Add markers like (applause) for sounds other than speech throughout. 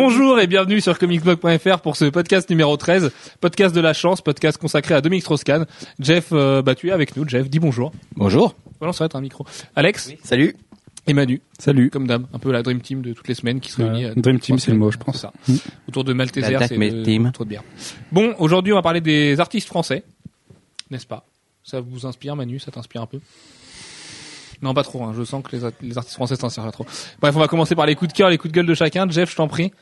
Bonjour et bienvenue sur comicsblog.fr pour ce podcast numéro 13, podcast de la chance, podcast consacré à Dominique Strauss-Kahn. Jeff, euh, bah tu es avec nous, Jeff, dis bonjour. Bonjour. Voilà, ça va être un micro. Alex Salut. et Manu, Salut. comme d'hab, un peu la Dream Team de toutes les semaines qui se réunit. euh, Dream Team, c'est le mot, je pense. ça. Mm. Autour de Malteser, La Dark c'est de- trop de bière. Bon, aujourd'hui on va parler des artistes français, n'est-ce pas? Ça vous inspire, Manu? Ça t'inspire un peu? Non, pas trop. Hein. Je sens que les artistes français t'inspirent pas trop. Bref, on va commencer par les coups de cœur, les coups de gueule de chacun. Jeff, je t'en prie.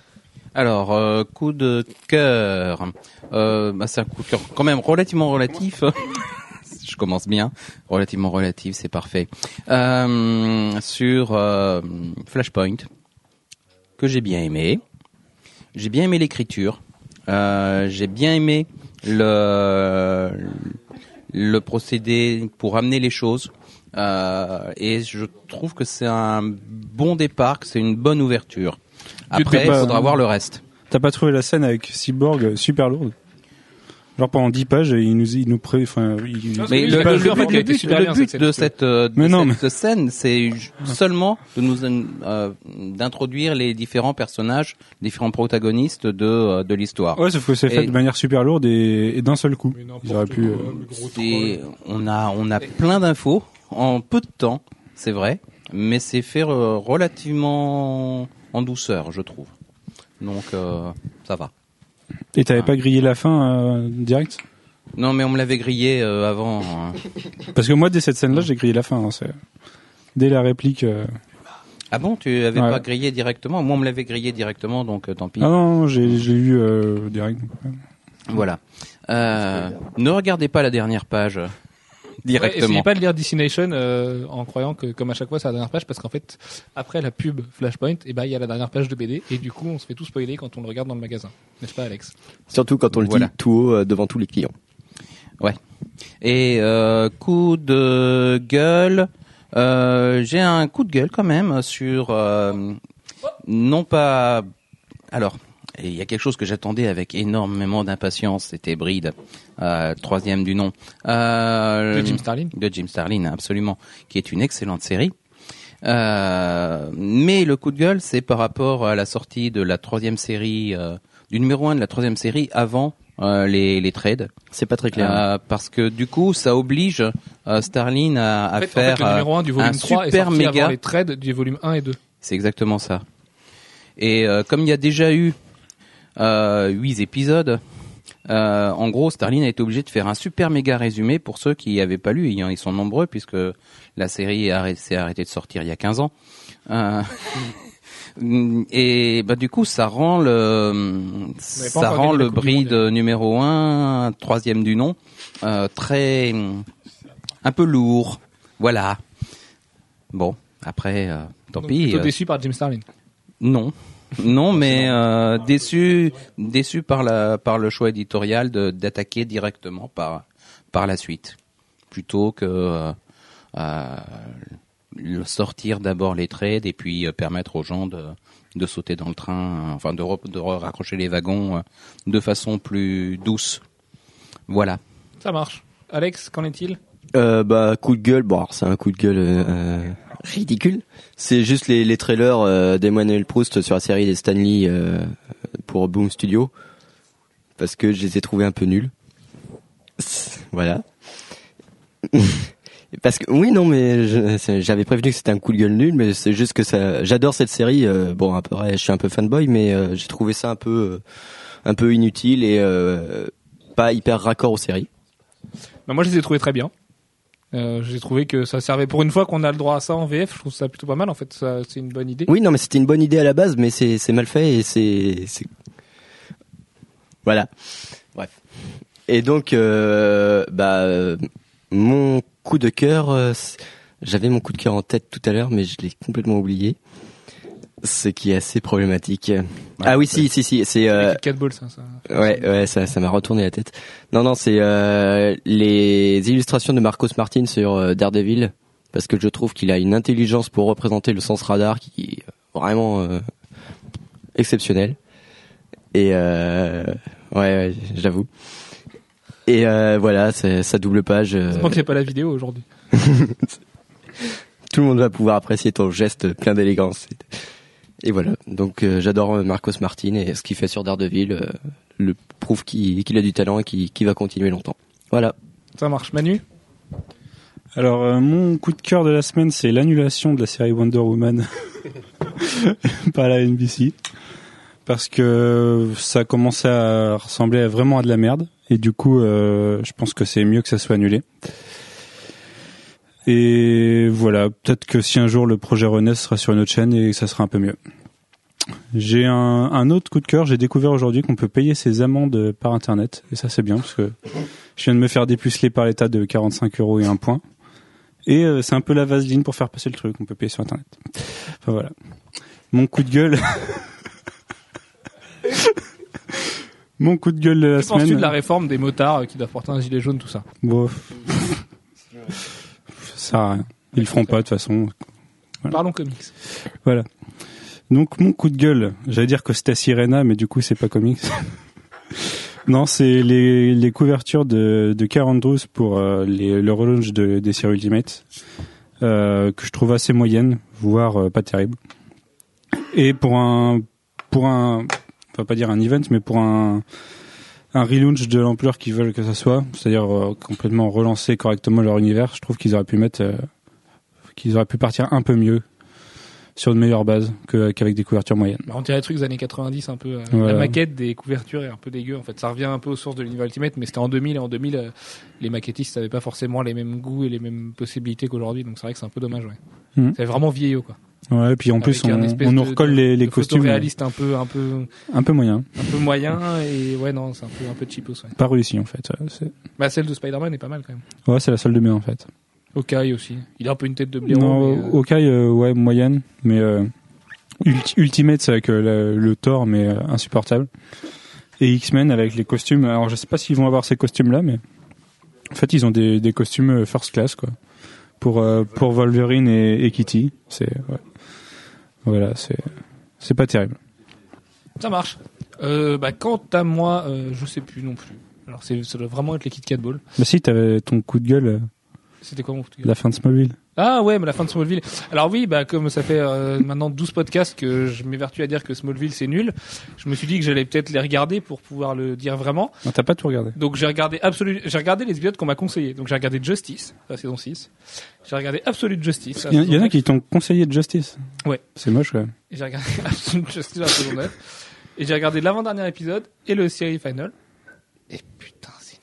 Alors, euh, coup de cœur. Euh, bah, c'est un coup de cœur quand même relativement relatif. (laughs) Je commence bien. Relativement relatif, c'est parfait. Euh, sur Flashpoint, que j'ai bien aimé. J'ai bien aimé l'écriture. J'ai bien aimé le le procédé pour amener les choses. Et je trouve que c'est un bon départ, que c'est une bonne ouverture. Après, il faudra voir le reste. T'as pas trouvé la scène avec Cyborg super lourde Genre pendant 10 pages, il nous, il nous pré, enfin, il- Mais le, le fait, but, le but de cette, euh, de Mais non, cette scène, c'est seulement de nous euh, d'introduire les différents personnages, différents protagonistes de euh, de l'histoire. ouais, sauf que c'est fait de manière super lourde et, et d'un seul coup. Ils auraient pu. euh, on a on a plein d'infos en peu de temps, c'est vrai, mais c'est fait relativement en douceur, je trouve. Donc euh, ça va. Et t'avais pas grillé la fin euh, direct? Non, mais on me l'avait grillé euh, avant. hein. Parce que moi, dès cette scène-là, j'ai grillé la fin. hein, dès la réplique. Ah bon, tu avais Ouais. pas grillé directement? Moi, on me l'avait grillé directement, donc euh, tant pis. Ah non, j'ai, j'ai eu euh, direct. Voilà. Euh, ne regardez pas la dernière page euh, Ouais, directement. essayez pas de lire Destination euh, en croyant que, comme à chaque fois, c'est la dernière page, parce qu'en fait, après la pub Flashpoint, et ben il y a la dernière page de BD, et du coup, on se fait tout spoiler quand on le regarde dans le magasin, n'est-ce pas, Alex? Surtout quand on le Voilà. dit tout haut euh, devant tous les clients. Et euh, coup de gueule, euh, j'ai un coup de gueule quand même sur euh, non pas. Alors, il y a quelque chose que j'attendais avec énormément d'impatience, c'était Bride, euh, troisième du nom. Euh, De Jim Starlin. de Jim Starlin, absolument, qui est une excellente série. Euh, mais le coup de gueule, c'est par rapport à la sortie de la troisième série, euh, du numéro un de la troisième série avant euh, les, les trades. C'est pas très clair. Euh, parce que du coup, ça oblige euh, Starlin à, à En fait, en faire fait, le numéro 1 du euh, volume un 3 est super sorti méga. avant les trades du volume 1 et 2. C'est exactement ça. Et euh, comme il y a déjà eu euh, huit épisodes, euh, en gros, Starlin a été obligé de faire un super méga résumé pour ceux qui n'avaient pas lu. Ils ils sont nombreux puisque la série s'est arrêtée de sortir il y a 15 ans. Euh, (laughs) et bah du coup, ça rend le ça rend le bride Monde, numéro un, troisième du nom, euh, très un peu lourd. Voilà. Bon, après, tant Donc, pis. plutôt déçu par Jim Starlin. non, non, mais euh, déçu, déçu par la par le choix éditorial de d'attaquer directement par par la suite, plutôt que euh, euh, sortir d'abord les trades et puis euh, permettre aux gens de de sauter dans le train, enfin de re- de raccrocher les wagons de façon plus douce. Voilà. Ça marche. Alex, qu'en est-il? Euh, bah coup de gueule, bon c'est un coup de gueule euh, ridicule. C'est juste les, les trailers euh, d'Emmanuel Proust sur la série des Stanley euh, pour Boom Studio parce que je les ai trouvés un peu nuls. Voilà. (laughs) Parce que oui non mais j'avais prévenu que c'était un coup de gueule nul mais c'est juste que ça j'adore cette série euh, bon après je suis un peu fanboy mais euh, j'ai trouvé ça un peu euh, un peu inutile et euh, pas hyper raccord aux séries. Moi, je les ai trouvés très bien. Euh, j'ai trouvé que ça servait pour une fois qu'on a le droit à ça en VF. Je trouve ça plutôt pas mal. En fait, ça, c'est une bonne idée. Oui, non, mais c'était une bonne idée à la base, mais c'est mal fait et c'est voilà. Bref. Et donc, euh, bah, mon coup de cœur, euh, j'avais mon coup de cœur en tête tout à l'heure, mais je l'ai complètement oublié. Ce qui est assez problématique. ah oui, si, si, si, c'est. Euh, Les Kit Kat Ball, ça, ça. Ouais, ouais, ça, ça m'a retourné la tête. Non, non, c'est euh, les illustrations de Marcos Martin sur euh, Daredevil, parce que je trouve qu'il a une intelligence pour représenter le sens radar qui est vraiment euh, exceptionnel. Et euh, ouais, ouais, j'avoue. Et euh, voilà, sa double page. euh, a pas la vidéo aujourd'hui. (laughs) tout le monde va pouvoir apprécier ton geste plein d'élégance. Et voilà. Donc euh, j'adore Marcos Martin et ce qu'il fait sur Daredevil euh, le prouve qu'il a du talent et qu'il va continuer longtemps. Voilà. Ça marche. Manu? Alors, euh, mon coup de cœur de la semaine, c'est l'annulation de la série Wonder Woman (laughs) par la NBC. Parce que ça commençait à ressembler à vraiment à de la merde. Et du coup, euh, je pense que c'est mieux que ça soit annulé. Et voilà, peut-être que si un jour le projet renaît, ce sera sur une autre chaîne et ça sera un peu mieux. J'ai un, un autre coup de cœur, j'ai découvert aujourd'hui qu'on peut payer ses amendes par internet. Et ça c'est bien parce que je viens de me faire dépuceler par l'État de 45 euros et un point. Et euh, c'est un peu la vaseline pour faire passer le truc, on peut payer sur internet. Enfin voilà. Mon coup de gueule. (laughs) Mon coup de gueule de la Que penses-tu semaine. de la réforme des motards euh, qui doivent porter un gilet jaune, tout ça? Bon. (laughs) Ça sert à rien. Ils le feront pas de toute façon. Voilà. Parlons comics. Voilà. Donc mon coup de gueule, j'allais dire que c'était Sirena, mais du coup c'est pas comics. (laughs) non, c'est les, les couvertures de, de 42 pour euh, les, le relaunch de, des séries Ultimate, euh, que je trouve assez moyenne, voire euh, pas terrible. Et pour un, pour un, on va pas dire un event, mais pour un, un relaunch de l'ampleur qu'ils veulent que ça soit, c'est-à-dire euh, complètement relancer correctement leur univers, je trouve qu'ils auraient pu mettre, euh, qu'ils auraient pu partir un peu mieux sur une meilleure base qu'avec des couvertures moyennes. Bah, on dirait des trucs des années 90 un peu. euh, Voilà. La maquette des couvertures est un peu dégueu. En fait, ça revient un peu aux sources de l'univers Ultimate, mais c'était en 2000 et en 2000, euh, les maquettistes n'avaient pas forcément les mêmes goûts et les mêmes possibilités qu'aujourd'hui. Donc c'est vrai que c'est un peu dommage. Ouais. Mhm. C'est vraiment vieillot quoi. Ouais, et puis en plus on, on nous recolle de- les, les de costumes photoréaliste un peu, un peu, un peu moyens, un peu moyen et ouais non, c'est un peu, un peu cheapos. Ouais. pas réussi en fait. Bah celle de Spider-Man est pas mal quand même. ouais, c'est la seule de bien en fait. Hawkeye aussi. Il a un peu une tête de blaireau. non, mais, euh, euh, ouais, moyenne, mais euh, Ulti- Ultimate c'est avec euh, le, le Thor, mais insupportable. Et X-Men avec les costumes. Alors je sais pas s'ils vont avoir ces costumes là, mais en fait ils ont des, des costumes first class quoi. Pour pour Wolverine et, et Kitty, c'est ouais. Voilà, c'est c'est pas terrible. Ça marche. Euh, bah, quant à moi, euh, je sais plus non plus. Alors c'est, ça doit vraiment être les Kit Kat Ball. Mais si t'avais ton coup de gueule, euh, C'était quoi mon coup de gueule? la fin de Smallville. Ah ouais, mais la fin de Smallville. Alors oui, bah comme ça fait euh, maintenant 12 podcasts que je m'évertue à dire que Smallville c'est nul, je me suis dit que j'allais peut-être les regarder pour pouvoir le dire vraiment. Non, t'as pas tout regardé. Donc j'ai regardé absolu j'ai regardé les épisodes qu'on m'a conseillé. Donc j'ai regardé Justice, la saison 6. J'ai regardé Absolute Justice. Il y, en- y a qui t'ont conseillé de Justice. Ouais. C'est moche quand même. Et j'ai regardé (laughs) Absolute Justice la saison 9. Et j'ai regardé l'avant-dernier épisode et le série final. Et putain, c'est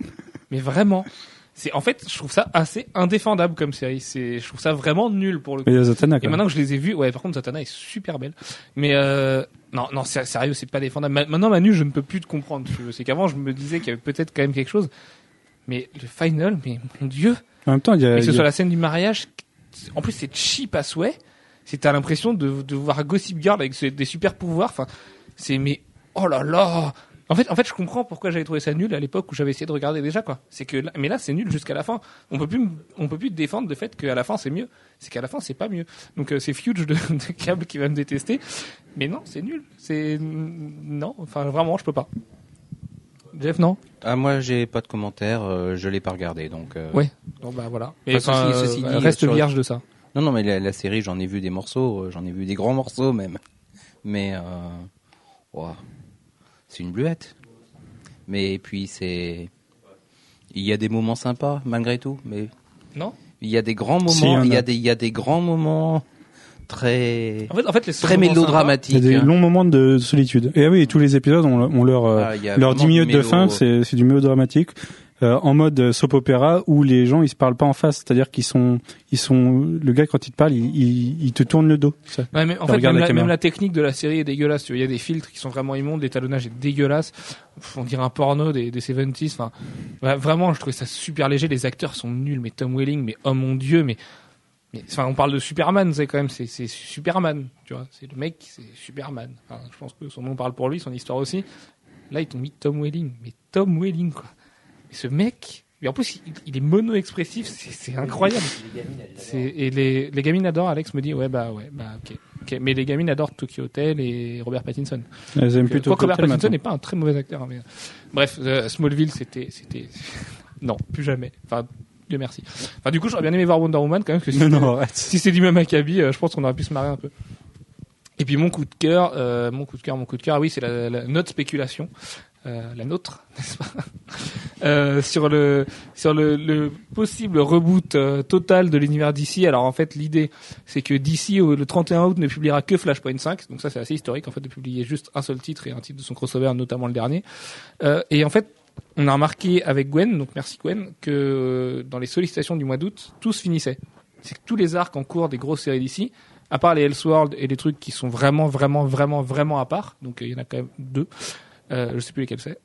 nul. Mais vraiment. C'est, en fait, je trouve ça assez indéfendable comme série. C'est, je trouve ça vraiment nul pour le coup. Mais il y a Zatanna Et maintenant que je les ai vus, ouais, par contre, Zatanna est super belle. Mais euh, non, non, sérieux, c'est pas défendable. Ma- Maintenant, Manu, je ne peux plus te comprendre. C'est qu'avant, je me disais qu'il y avait peut-être quand même quelque chose. Mais le final, mais mon dieu, En même temps, il y a, et que ce il y a- soit la scène du mariage, en plus c'est cheap à souhait. C'est t'as l'impression de, de voir Gossip Girl avec des super pouvoirs. Enfin, c'est mais oh là là. En fait, en fait, je comprends pourquoi j'avais trouvé ça nul à l'époque où j'avais essayé de regarder déjà quoi. C'est que là, mais là c'est nul jusqu'à la fin. On peut plus, on peut plus défendre le fait qu'à la fin c'est mieux. C'est qu'à la fin c'est pas mieux. Donc euh, c'est Fuge de, (laughs) de câble qui va me détester. Mais non, c'est nul. C'est non. Enfin vraiment, je peux pas. Jeff, non? Ah, moi, j'ai pas de commentaires, euh, je l'ai pas regardé, donc. euh, Ouais. Bon bah voilà. Mais Enfin, ceci- ceci euh, dit, reste vierge de ça. Non, non, mais la, la série, j'en ai vu des morceaux, j'en ai vu des grands morceaux même. Mais, ouah, c'est une bluette. Mais puis c'est, il y a des moments sympas malgré tout, mais Non. il y a des grands Si, il y moments, en il y a. a des, il y a des grands moments très, En fait, en fait, les très moments il y mélodramatiques. a des hein. longs moments de solitude. Et ah oui, tous les épisodes ont, ont leur euh, Ah, vraiment 10 minutes de fin, c'est c'est du mélodramatique. Euh, en mode soap opéra où les gens ils se parlent pas en face, c'est-à-dire qu'ils sont ils sont le gars quand il te parle, il, il, il te tourne le dos. Ça. Ouais, mais en fait, même la la, caméra. même la technique de la série est dégueulasse. Il y a des filtres qui sont vraiment immondes, l'étalonnage est dégueulasse. On dirait un porno des, des 70s. Enfin, vraiment, je trouvais ça super léger. Les acteurs sont nuls, mais Tom Welling, mais oh mon dieu, mais, mais enfin, on parle de Superman, c'est quand même, c'est, c'est Superman, tu vois. C'est le mec, c'est Superman. Enfin, je pense que son nom parle pour lui, son histoire aussi. Là, ils t'ont mis Tom Welling, mais Tom Welling, quoi. Mais ce mec, et en plus, il, il est mono-expressif, c'est, incroyable. C'est, et les, les gamines adorent, Alex me dit, ouais, bah, ouais, bah, ok. Mais les gamines adorent Tokyo Hotel et Robert Pattinson. Elles aiment plutôt Quoique Robert Hotel Pattinson n'est pas un très mauvais acteur. hein, mais... Bref, euh, Smallville, c'était, c'était, (laughs) non, plus jamais. Enfin, Dieu merci. Enfin, du coup, j'aurais bien aimé voir Wonder Woman quand même, parce que si, Non, si c'est du même acabit, euh, je pense qu'on aurait pu se marrer un peu. Et puis mon coup de cœur, euh, mon coup de cœur, mon coup de cœur, oui, c'est la, la note spéculation, euh, la nôtre, (laughs) n'est-ce pas euh, Sur le sur le, le possible reboot euh, total de l'univers DC. Alors en fait, l'idée, c'est que au- le 31 août ne publiera que Flashpoint 5, donc ça c'est assez historique en fait de publier juste un seul titre et un titre de son crossover, notamment le dernier. Euh, et en fait, on a remarqué avec Gwen, donc merci Gwen, que euh, dans les sollicitations du mois d'août, tout se finissait. C'est que tous les arcs en cours des grosses séries d'ici, à part les Elseworld et les trucs qui sont vraiment, vraiment, vraiment, vraiment à part, donc euh, il y en a quand même deux, euh, je sais plus lesquels c'est.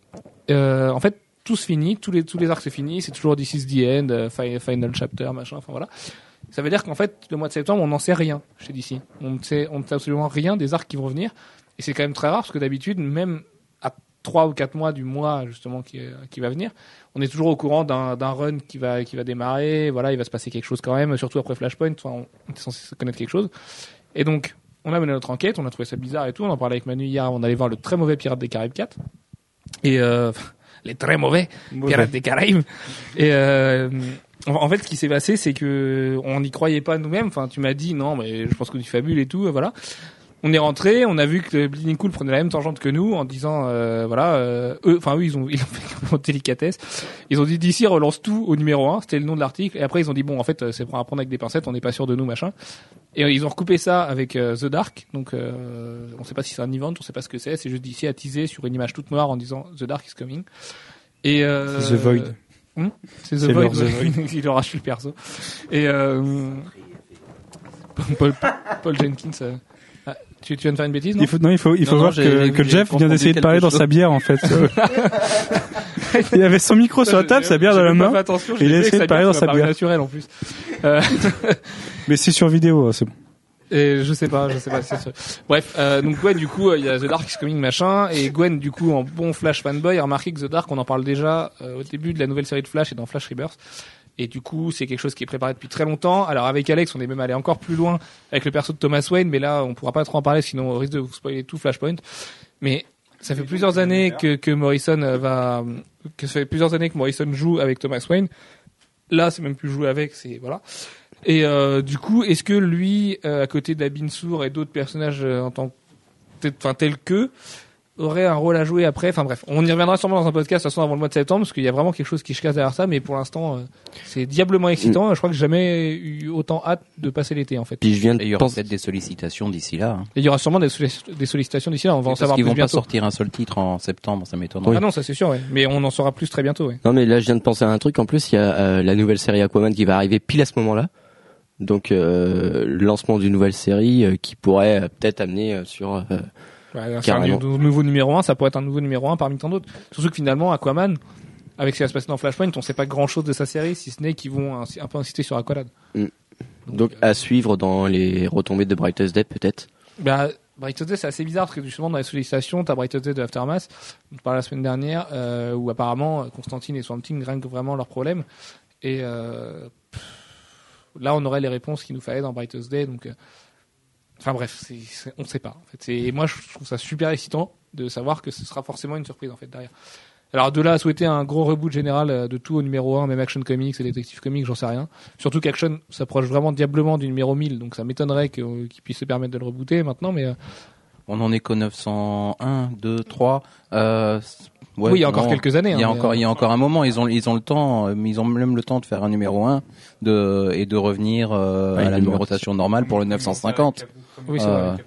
Euh, en fait, tout se finit, tous les tous les arcs se finissent, c'est toujours This is the end, euh, fi- final chapter, machin, enfin voilà. Ça veut dire qu'en fait, le mois de septembre, on n'en sait rien chez DC. On ne sait, on sait absolument rien des arcs qui vont venir, et c'est quand même très rare parce que d'habitude, même à trois ou quatre mois du mois justement qui, qui va venir, on est toujours au courant d'un run qui va qui va démarrer. Voilà, il va se passer quelque chose quand même, surtout après Flashpoint. On on est censé connaître quelque chose. Et donc, on a mené notre enquête, on a trouvé ça bizarre et tout. On en parlait avec Manu hier. On allait voir le très mauvais Pirates des Caraïbes 4 et euh, (laughs) les très mauvais Pirates des Caraïbes. Et euh, en fait, ce qui s'est passé, c'est que on n'y croyait pas nous-mêmes. Enfin, tu m'as dit non, mais je pense que tu fabules et tout. Voilà. On est rentré, on a vu que Bleeding Cool prenait la même tangente que nous en disant euh, voilà, euh, eux, enfin eux ils ont (laughs) ils ont fait en délicatesse. Ils ont dit d'ici relance tout au numéro 1, c'était le nom de l'article. Et après ils ont dit bon en fait euh, c'est pour apprendre avec des pincettes, on n'est pas sûr de nous machin. Et euh, ils ont recoupé ça avec euh, The Dark. Donc euh, on sait pas si c'est un event, on sait pas ce que c'est. C'est juste d'ici à teaser sur une image toute noire en disant The Dark is coming. Et euh, The Void. Hmm? C'est The Void. leur The Void. (laughs) il leur a acheté le perso. Et euh, Paul, Paul Jenkins. Tu, tu viens de faire une bêtise, non Il faut, non, il faut, il faut Non, non, voir que, Jeff vient d'essayer de parler dans chose. sa bière, en fait. (laughs) il avait son micro sur la table, sa bière dans la main. attention, et il a essayé de parler dans sa bière. naturel en plus. Euh, (laughs) Mais c'est sur vidéo, hein, c'est bon. Et je sais pas, je sais pas. c'est sûr. Bref, euh, donc Gwen, du coup, euh, il y a The Dark is Coming machin, et Gwen, du coup, en bon Flash fanboy, a remarqué que The Dark, on en parle déjà euh, au début de la nouvelle série de Flash et dans Flash Rebirth. Et du coup, c'est quelque chose qui est préparé depuis très longtemps. Alors avec Alex, on est même allé encore plus loin avec le perso de Thomas Wayne, mais là, on pourra pas trop en parler, sinon on risque de vous spoiler tout Flashpoint. Mais ça fait plusieurs années que, que Morrison euh, va, ça fait plusieurs années que Morrison joue avec Thomas Wayne. Là, c'est même plus jouer avec, c'est voilà. Et euh, du coup, est-ce que lui, euh, à côté d'Abin Sour et d'autres personnages en tant enfin tels que, aurait un rôle à jouer après Enfin bref, on y reviendra sûrement dans un podcast de toute façon avant le mois de septembre, parce qu'il y a vraiment quelque chose qui se casse derrière ça. Mais pour l'instant, euh, c'est diablement excitant. Je crois que j'ai jamais eu autant hâte de passer l'été en fait. Puis je viens Et il y de aura penser. peut-être des sollicitations d'ici là. hein. Et il y aura sûrement des, sollic- des sollicitations d'ici là. On va en Parce savoir qu'ils plus vont pas sortir un seul titre en septembre, ça m'étonnerait. Ah non, ça c'est sûr. Ouais. Mais on en saura plus très bientôt. Ouais. Non mais là je viens de penser à un truc. En plus il y a euh, la nouvelle série Aquaman qui va arriver pile à ce moment-là. Donc euh, le lancement d'une nouvelle série euh, qui pourrait euh, peut-être amener euh, sur. Euh, c'est un nouveau numéro 1, ça pourrait être un nouveau numéro 1 parmi tant d'autres. Surtout que finalement, Aquaman, avec ce qui va se passer dans Flashpoint, on sait pas grand chose de sa série, si ce n'est qu'ils vont un peu insister sur Aqualad. donc à suivre dans les retombées de Brightest Day peut-être? Bah, Brightest Day, c'est assez bizarre parce que justement, dans les sollicitations, t'as Brightest Day de Aftermath, on parlait la semaine dernière, euh, où apparemment, Constantine et Swamp Thing règlent vraiment leurs problèmes. Et euh, pff, là, on aurait les réponses qu'il nous fallait dans Brightest Day, donc. Euh, Enfin bref, c'est, c'est- on sait pas. En fait, c'est, et moi, je trouve ça super excitant de savoir que ce sera forcément une surprise en fait derrière. Alors de là à souhaiter un gros reboot général euh, de tout au numéro 1, même Action Comics et Detective Comics, j'en sais rien. Surtout qu'Action s'approche vraiment diablement du numéro 1000, donc ça m'étonnerait que- qu'il puisse se permettre de le rebooter maintenant, mais euh, On en est qu'au 901, 2, 3. Euh, ouais, oui, il y a encore non. quelques années. Il y a hein, encore, euh, il y a encore un moment. Ils ont, ils ont le temps. euh, Ils ont même le temps de faire un numéro 1 de et de revenir euh, Ouais, à la numéro- numérotation normale pour le 950. Oui, c'est Euh, vrai.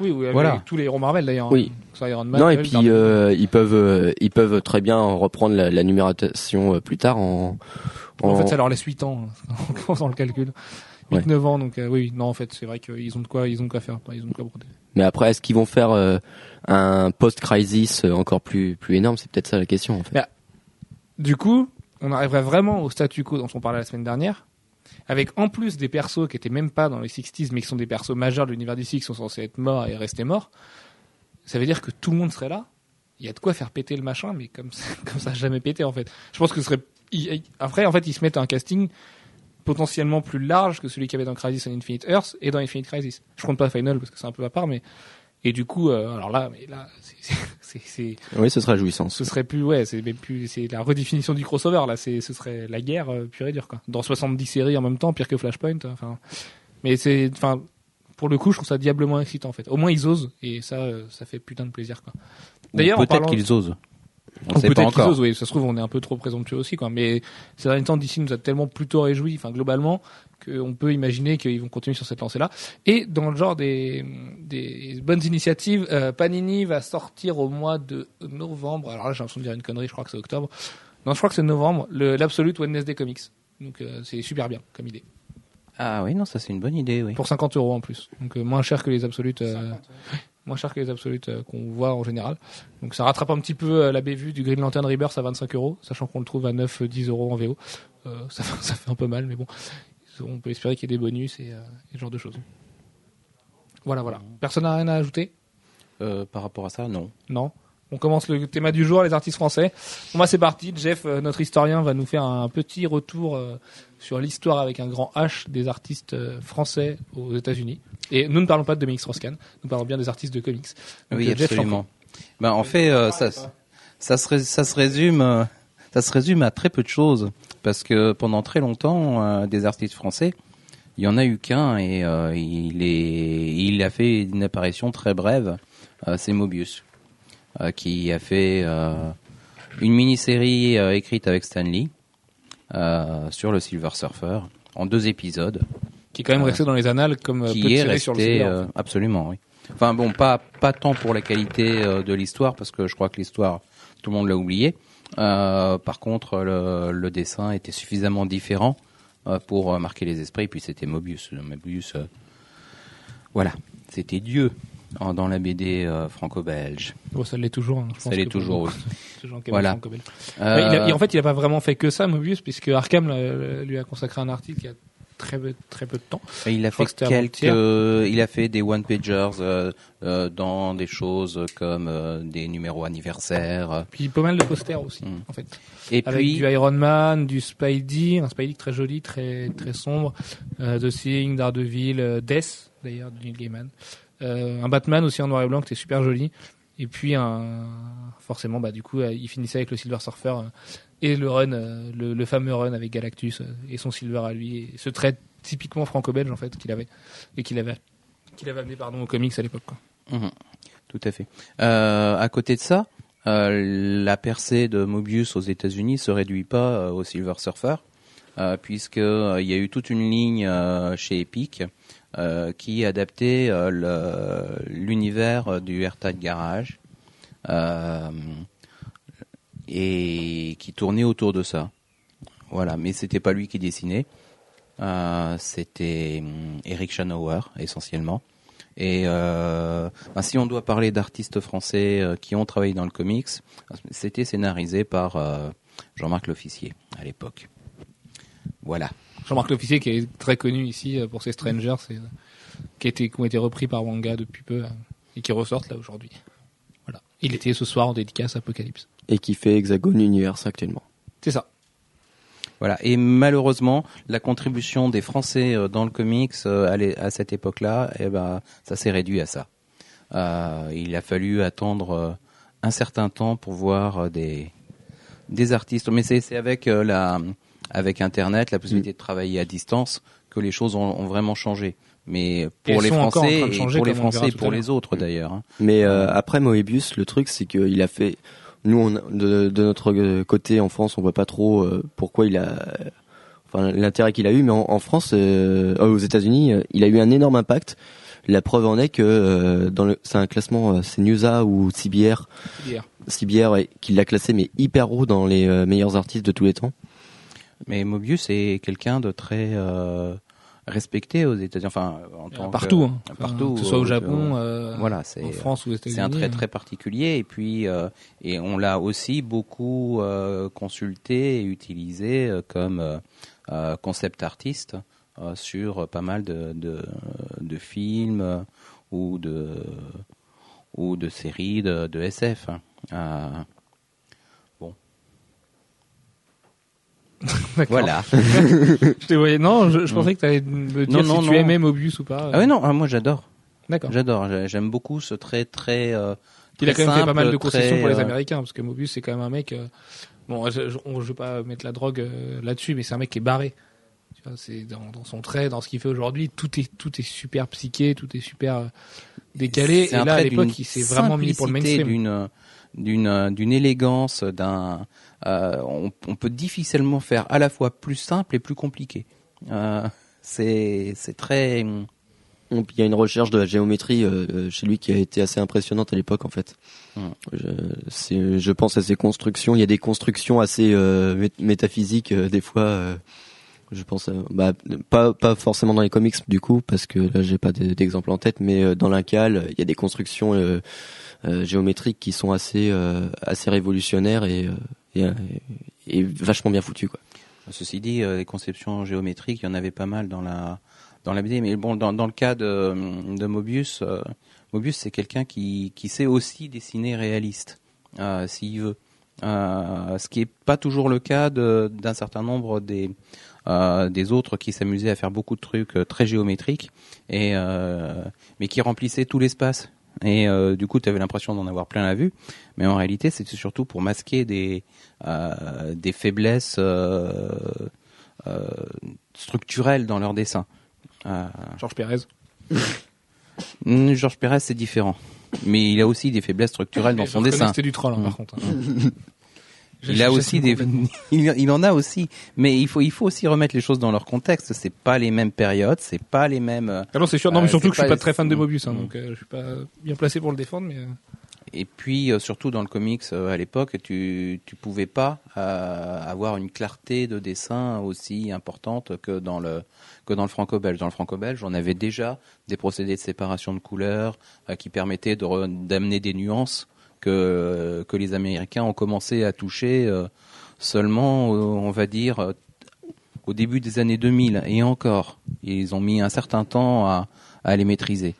Oui, oui, avec Voilà. tous les héros Marvel d'ailleurs. Oui. hein. Iron Man, non et puis euh, ils peuvent euh, ils peuvent très bien reprendre la, la numérotation euh, plus tard en. En en- fait, ça leur laisse 8 ans hein, (laughs) dans le calcul. 8 Ouais. 9 ans donc euh, oui, non en fait, c'est vrai qu'ils ont de quoi ils ont de quoi faire, ils ont de quoi broder. Mais après est-ce qu'ils vont faire euh, un post-crisis euh, encore plus plus énorme? C'est peut-être ça la question en fait. Du coup, on arriverait vraiment au statu quo dont on parlait la semaine dernière, avec en plus des persos qui étaient même pas dans les 60s, mais qui sont des persos majeurs de l'univers d'ici, qui sont censés être morts et rester morts. Ça veut dire que tout le monde serait là. Il y a de quoi faire péter le machin, mais comme ça, (laughs) comme jamais pété en fait. Je pense que ce serait. Après, en fait, ils se mettent un casting potentiellement plus large que celui qu'il y avait dans Crisis on Infinite Earth et dans Infinite Crisis. Je compte pas Final parce que c'est un peu à part, mais et du coup, euh, alors là, mais là, c'est- (laughs) Oui, ce sera jouissance. ce serait plus ouais c'est plus c'est la redéfinition du crossover là c'est ce serait la guerre euh, pure et dure quoi dans 70 séries en même temps pire que Flashpoint enfin mais c'est enfin pour le coup, je trouve ça diablement excitant en fait. Au moins ils osent et ça, euh, ça fait putain de plaisir quoi. D'ailleurs, peut-être parlant- qu'ils osent. On Ou sait pas peut-être qu'ils encore. osent, oui. Ça se trouve, on est un peu trop présomptueux aussi, quoi. Mais ces derniers temps, d'ici nous a tellement plutôt réjouis, enfin, globalement, qu'on peut imaginer qu'ils vont continuer sur cette lancée-là. Et dans le genre des, des bonnes initiatives, euh, Panini va sortir au mois de novembre. Alors là, j'ai l'impression de dire une connerie, je crois que c'est octobre. Non, je crois que c'est novembre, l'Absolute Wednesday Comics. Donc, euh, c'est super bien, comme idée. Ah oui, non, ça c'est une bonne idée, oui. Pour 50 euros en plus. Donc, euh, moins cher que les Absolutes, euh, (laughs) moins cher que les Absolutes euh, qu'on voit en général. Donc, ça rattrape un petit peu euh, la bévue du Green Lantern Rebirth à 25 euros, sachant qu'on le trouve à 9, 10 euros en VO. Euh, (laughs) ça, fait- ça fait un peu mal, mais bon. On peut espérer qu'il y ait des bonus et, et ce genre de choses. Voilà, voilà. Personne n'a rien à ajouter? Par rapport à ça, non. Non? On commence le thème du jour, les artistes français. Bon, bah, c'est parti. Jeff, euh, notre historien, va nous faire un petit retour euh, sur l'histoire avec un grand H des artistes euh, français aux États-Unis. Et nous ne parlons pas de Dominique Strauss-Kahn, nous parlons bien des artistes de comics. Donc, Oui, Jeff, absolument. Ben, en fait, euh, ça, ça, se, ré- ça se résume, euh, ça se résume à très peu de choses, parce que pendant très longtemps, euh, des artistes français, il y en a eu qu'un et il est, il a fait une apparition très brève. c'est Mobius, qui a fait euh, une mini-série euh, écrite avec Stan Lee euh, sur le Silver Surfer en deux épisodes qui est quand même resté dans les annales comme euh, peu qui est resté sur le Silver, en euh, fait. absolument oui. Enfin bon, pas pas tant pour la qualité euh, de l'histoire parce que je crois que l'histoire tout le monde l'a oublié. Euh, par contre, le, le dessin était suffisamment différent euh, pour euh, marquer les esprits. Puis c'était Mobius. Mobius, euh, voilà, c'était Dieu en- dans la BD euh, franco-belge. Bon, ça l'est toujours. hein, je Ça l'est toujours, (laughs) de qui aiment Voilà. Euh, il a- en fait, il a pas vraiment fait que ça, Mobius, puisque Arkham euh, lui a consacré un article il y a très peu, très peu de temps. Et il a Je fait que quelques, il a fait des one pagers euh, euh, dans des choses comme euh, des numéros anniversaires. Puis pas mal de posters aussi, Mm. en fait. Et Avec puis du Iron Man, du Spidey, un Spidey très joli, très très sombre, euh, The Thing, Daredevil, Death d'ailleurs de Neil Gaiman, un Batman aussi en noir et blanc qui était super joli, et puis un forcément bah du coup euh, il finissait avec le Silver Surfer euh, et le run, euh, le, fameux run avec Galactus euh, et son Silver à lui, et ce trait typiquement franco-belge en fait qu'il avait et qu'il avait qu'il avait amené pardon aux comics à l'époque. Mhm. Tout à fait. Euh, à côté de ça, euh, la percée de Mobius aux États-Unis se réduit pas euh, au Silver Surfer, euh, puisque euh, il y a eu toute une ligne euh, chez Epic euh, qui adaptait euh, l'univers du Airtight Garage euh, et qui tournait autour de ça. Voilà, mais c'était pas lui qui dessinait. Euh, c'était hum, Eric Schanauer essentiellement. Et euh, ben, si on doit parler d'artistes français euh, qui ont travaillé dans le comics, c'était scénarisé par euh, Jean-Marc L'Officier à l'époque. Voilà. Jean-Marc L'Officier qui est très connu ici euh, pour ses Strangers, c'est, euh, qui, a été, qui ont été repris par Wanga depuis peu euh, et qui ressortent là aujourd'hui. Voilà. Il était ce soir en dédicace Apocalypse. Et qui fait Hexagone Universe actuellement. C'est ça. Voilà. Et malheureusement, la contribution des Français dans le comics à, cette époque-là, eh ben, ça s'est réduit à ça. Euh, il a fallu attendre un certain temps pour voir des des artistes. Mais c'est avec euh, la avec Internet, la possibilité de travailler à distance, que les choses ont, ont vraiment changé. Mais pour les Français, et pour les Français, et pour les autres d'ailleurs. hein. Mais euh, après Moebius, le truc c'est qu'il a fait. Nous, on, de, de notre côté en France, on voit pas trop euh, pourquoi il a. Enfin, l'intérêt qu'il a eu, mais en, en France, euh, euh, aux États-Unis, euh, il a eu un énorme impact. La preuve en est que euh, dans le, c'est un classement, euh, c'est Newsa ou CBR. CBR ouais, qui l'a classé mais hyper haut dans les euh, meilleurs artistes de tous les temps. Mais Mobius est quelqu'un de très euh, respecté aux États-Unis. Enfin, en tant que- partout. hein. euh, Enfin, partout. Que ce soit au euh, Japon, euh, voilà, c'est en France ou aux États-Unis. c'est un trait euh. très particulier et puis euh, et on l'a aussi beaucoup euh, consulté et utilisé euh, comme euh, euh, concept artiste euh, sur pas mal de de, de films euh, ou de ou de séries de, de SF. hein. Euh, D'accord. (laughs) voilà. (laughs) Je te voyais. Non, je, je pensais que tu allais me dire Non, non, si non. tu aimais Mobius ou pas. Ah oui non, ah, moi j'adore. D'accord. J'adore. J'ai- J'aime beaucoup ce trait très. euh, Il a quand même fait pas mal de concessions très, pour les euh, Américains, parce que Mobius c'est quand même un mec. euh, bon, je, je, on- je vais pas mettre la drogue euh, là-dessus, mais c'est un mec qui est barré. Tu vois, c'est dans, dans son trait, dans ce qu'il fait aujourd'hui, tout est tout est super psyché, tout est super euh, décalé. Et là, à l'époque, il s'est vraiment mis pour le mainstream. D'une d'une d'une élégance, d'un. euh, on, on peut difficilement faire à la fois plus simple et plus compliqué. Euh, c'est c'est très. Il y a une recherche de la géométrie euh, euh, chez lui qui a été assez impressionnante à l'époque en fait. Je, pense à ses constructions. Il y a des constructions assez euh, mé- métaphysiques euh, des fois. euh, je pense, à- bah, pas pas forcément dans les comics du coup parce que là j'ai pas d'exemple en tête, mais euh, dans l'incal il y a des constructions euh, euh, géométriques qui sont assez euh, assez révolutionnaires et, euh, euh, vachement bien foutues quoi. Ceci dit, euh, les conceptions géométriques, il y en avait pas mal dans la dans la BD. Mais bon, dans, le cas de, de Mobius, euh, Mobius c'est quelqu'un qui qui sait aussi dessiner réaliste, euh, s'il veut. Euh, ce qui est pas toujours le cas d'un certain nombre des euh, des autres qui s'amusaient à faire beaucoup de trucs euh, très géométriques et euh, mais qui remplissaient tout l'espace. Et euh, du coup, tu avais l'impression d'en avoir plein la vue, mais en réalité, c'était surtout pour masquer des euh, des faiblesses euh, structurelles dans leur dessin. Georges Pérez. hmm, Georges Pérez, c'est différent, mais il a aussi des faiblesses structurelles dans son dessin. C'était du troll, hein, par contre. hein. (laughs) Il a aussi des, (laughs) il, en a aussi, mais il faut, il faut aussi remettre les choses dans leur contexte. C'est pas les mêmes périodes, c'est pas les mêmes. euh, Ah non, c'est sûr. Non, mais Euh, surtout que je suis pas- très fan de Mobius, hein, Mm. donc euh, je suis pas bien placé pour le défendre, mais. Et puis euh, surtout dans le comics euh, à l'époque, tu tu pouvais pas euh, avoir une clarté de dessin aussi importante que dans le que dans le franco-belge. Dans le franco-belge, on avait déjà des procédés de séparation de couleurs euh, qui permettaient de d'amener des nuances que les Américains ont commencé à toucher euh, seulement, euh, on va dire, euh, au début des années 2000 et encore. Ils ont mis un certain temps à les maîtriser.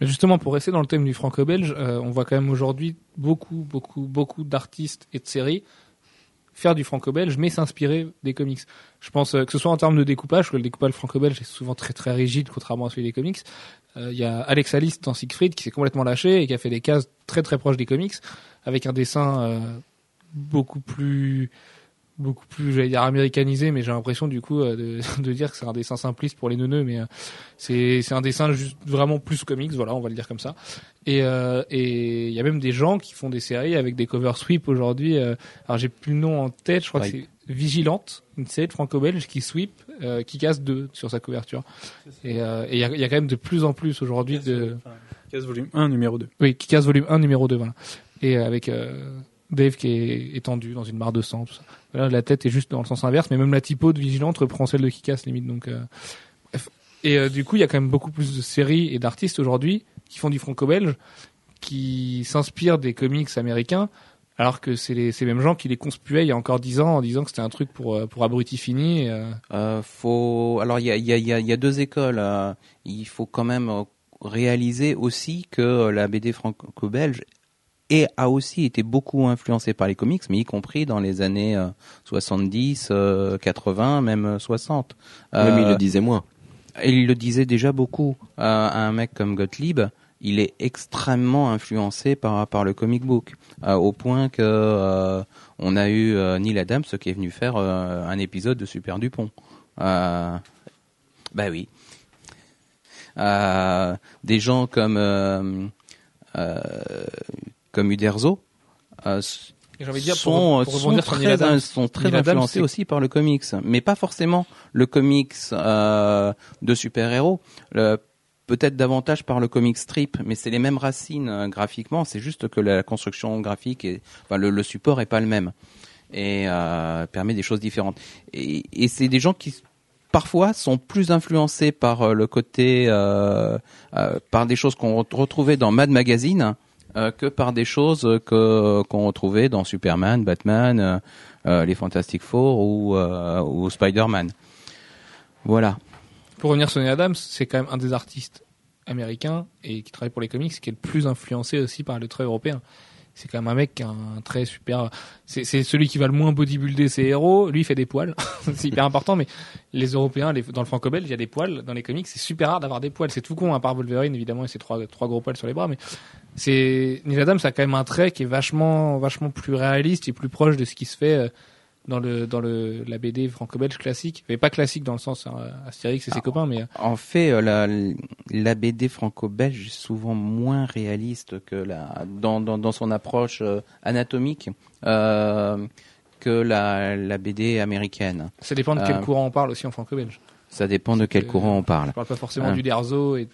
Justement, pour rester dans le thème du franco-belge, on voit quand même aujourd'hui beaucoup, beaucoup, beaucoup d'artistes et de séries faire du franco-belge, mais s'inspirer des comics. Je pense euh, que ce soit en termes de découpage, que le découpage franco-belge est souvent très très rigide, contrairement à celui des comics. Euh, Il y a Alex Alice dans Siegfried qui s'est complètement lâché et qui a fait des cases très très proches des comics, avec un dessin euh, beaucoup plus beaucoup plus j'allais dire américanisé mais j'ai l'impression du coup euh, de, (laughs) de dire que c'est un dessin simpliste pour les neuneux mais euh, c'est c'est un dessin juste vraiment plus comics voilà on va le dire comme ça. Et euh, et il y a même des gens qui font des séries avec des cover sweep aujourd'hui euh, alors j'ai plus le nom en tête je crois que c'est Vigilante une série de franco-belge qui sweep euh, qui casse deux sur sa couverture. Et euh, il y a, il y a quand même de plus en plus aujourd'hui de Case volume 1, numéro 2. oui qui casse volume 1 numéro 2 voilà. Et euh, avec euh, Dave qui est étendu dans une mare de sang tout ça la tête est juste dans le sens inverse, mais même la typo de Vigilante reprend celle de Kikas limite. Donc, euh. Et euh, du coup, il y a quand même beaucoup plus de séries et d'artistes aujourd'hui qui font du franco-belge, qui s'inspirent des comics américains, alors que c'est les, ces mêmes gens qui les conspuaient il y a encore dix ans en disant que c'était un truc pour euh, pour Euh, faut alors il y a, y, a, il y, a, deux écoles. il faut quand même réaliser aussi que la BD franco-belge et a aussi été beaucoup influencée par les comics, mais y compris dans les années euh, 70, euh, 80, même euh, 60. Même il Euh, le disait moins. il le disait déjà beaucoup. Euh, un mec comme Gottlieb, il est extrêmement influencé par par le comic book, euh, au point que euh, on a eu euh, Neil Adams qui est venu faire euh, un épisode de Super Dupont. Euh, bah oui. Euh, des gens comme euh, euh, comme Uderzo euh, j'ai envie de dire sont, pour, sont très, Adams, sont très Neil influencés aussi par le comics, mais pas forcément le comics euh, de super-héros, peut-être davantage par le comic strip, mais c'est les mêmes racines euh, graphiquement, c'est juste que la construction graphique, et enfin, le, le support est pas le même et euh, permet des choses différentes. Et, et c'est des gens qui parfois sont plus influencés par euh, le côté, par des choses qu'on re- retrouvait dans Mad Magazine que par des choses qu'on retrouvait dans Superman, Batman, euh, euh, les Fantastic Four ou, euh, Spider-Man. Voilà. pour revenir sur Neil Adams, c'est quand même un des artistes américains et qui travaille pour les comics qui est le plus influencé aussi par le trait européen. C'est quand même un mec qui a un trait super. C'est celui qui va le moins bodybuilder ses héros. Lui, il fait des poils. (laughs) c'est hyper important, mais les Européens, dans le franco-belge, il y a des poils. Dans les comics, c'est super rare d'avoir des poils. C'est tout con, à part Wolverine, évidemment, et ses trois, trois gros poils sur les bras. Mais c'est Neil Adams a quand même un trait qui est vachement, vachement plus réaliste et plus proche de ce qui se fait euh, dans le dans le la BD franco-belge classique, mais pas classique dans le sens hein, Astérix et ses Ah. copains, mais euh, En fait, euh, la, la BD franco-belge est souvent moins réaliste que la dans dans, dans son approche euh, anatomique euh, que la la BD américaine. ça dépend de quel Euh, courant on parle aussi en franco-belge. Ça dépend de quel que- courant on parle. Je parle pas forcément du Derzo et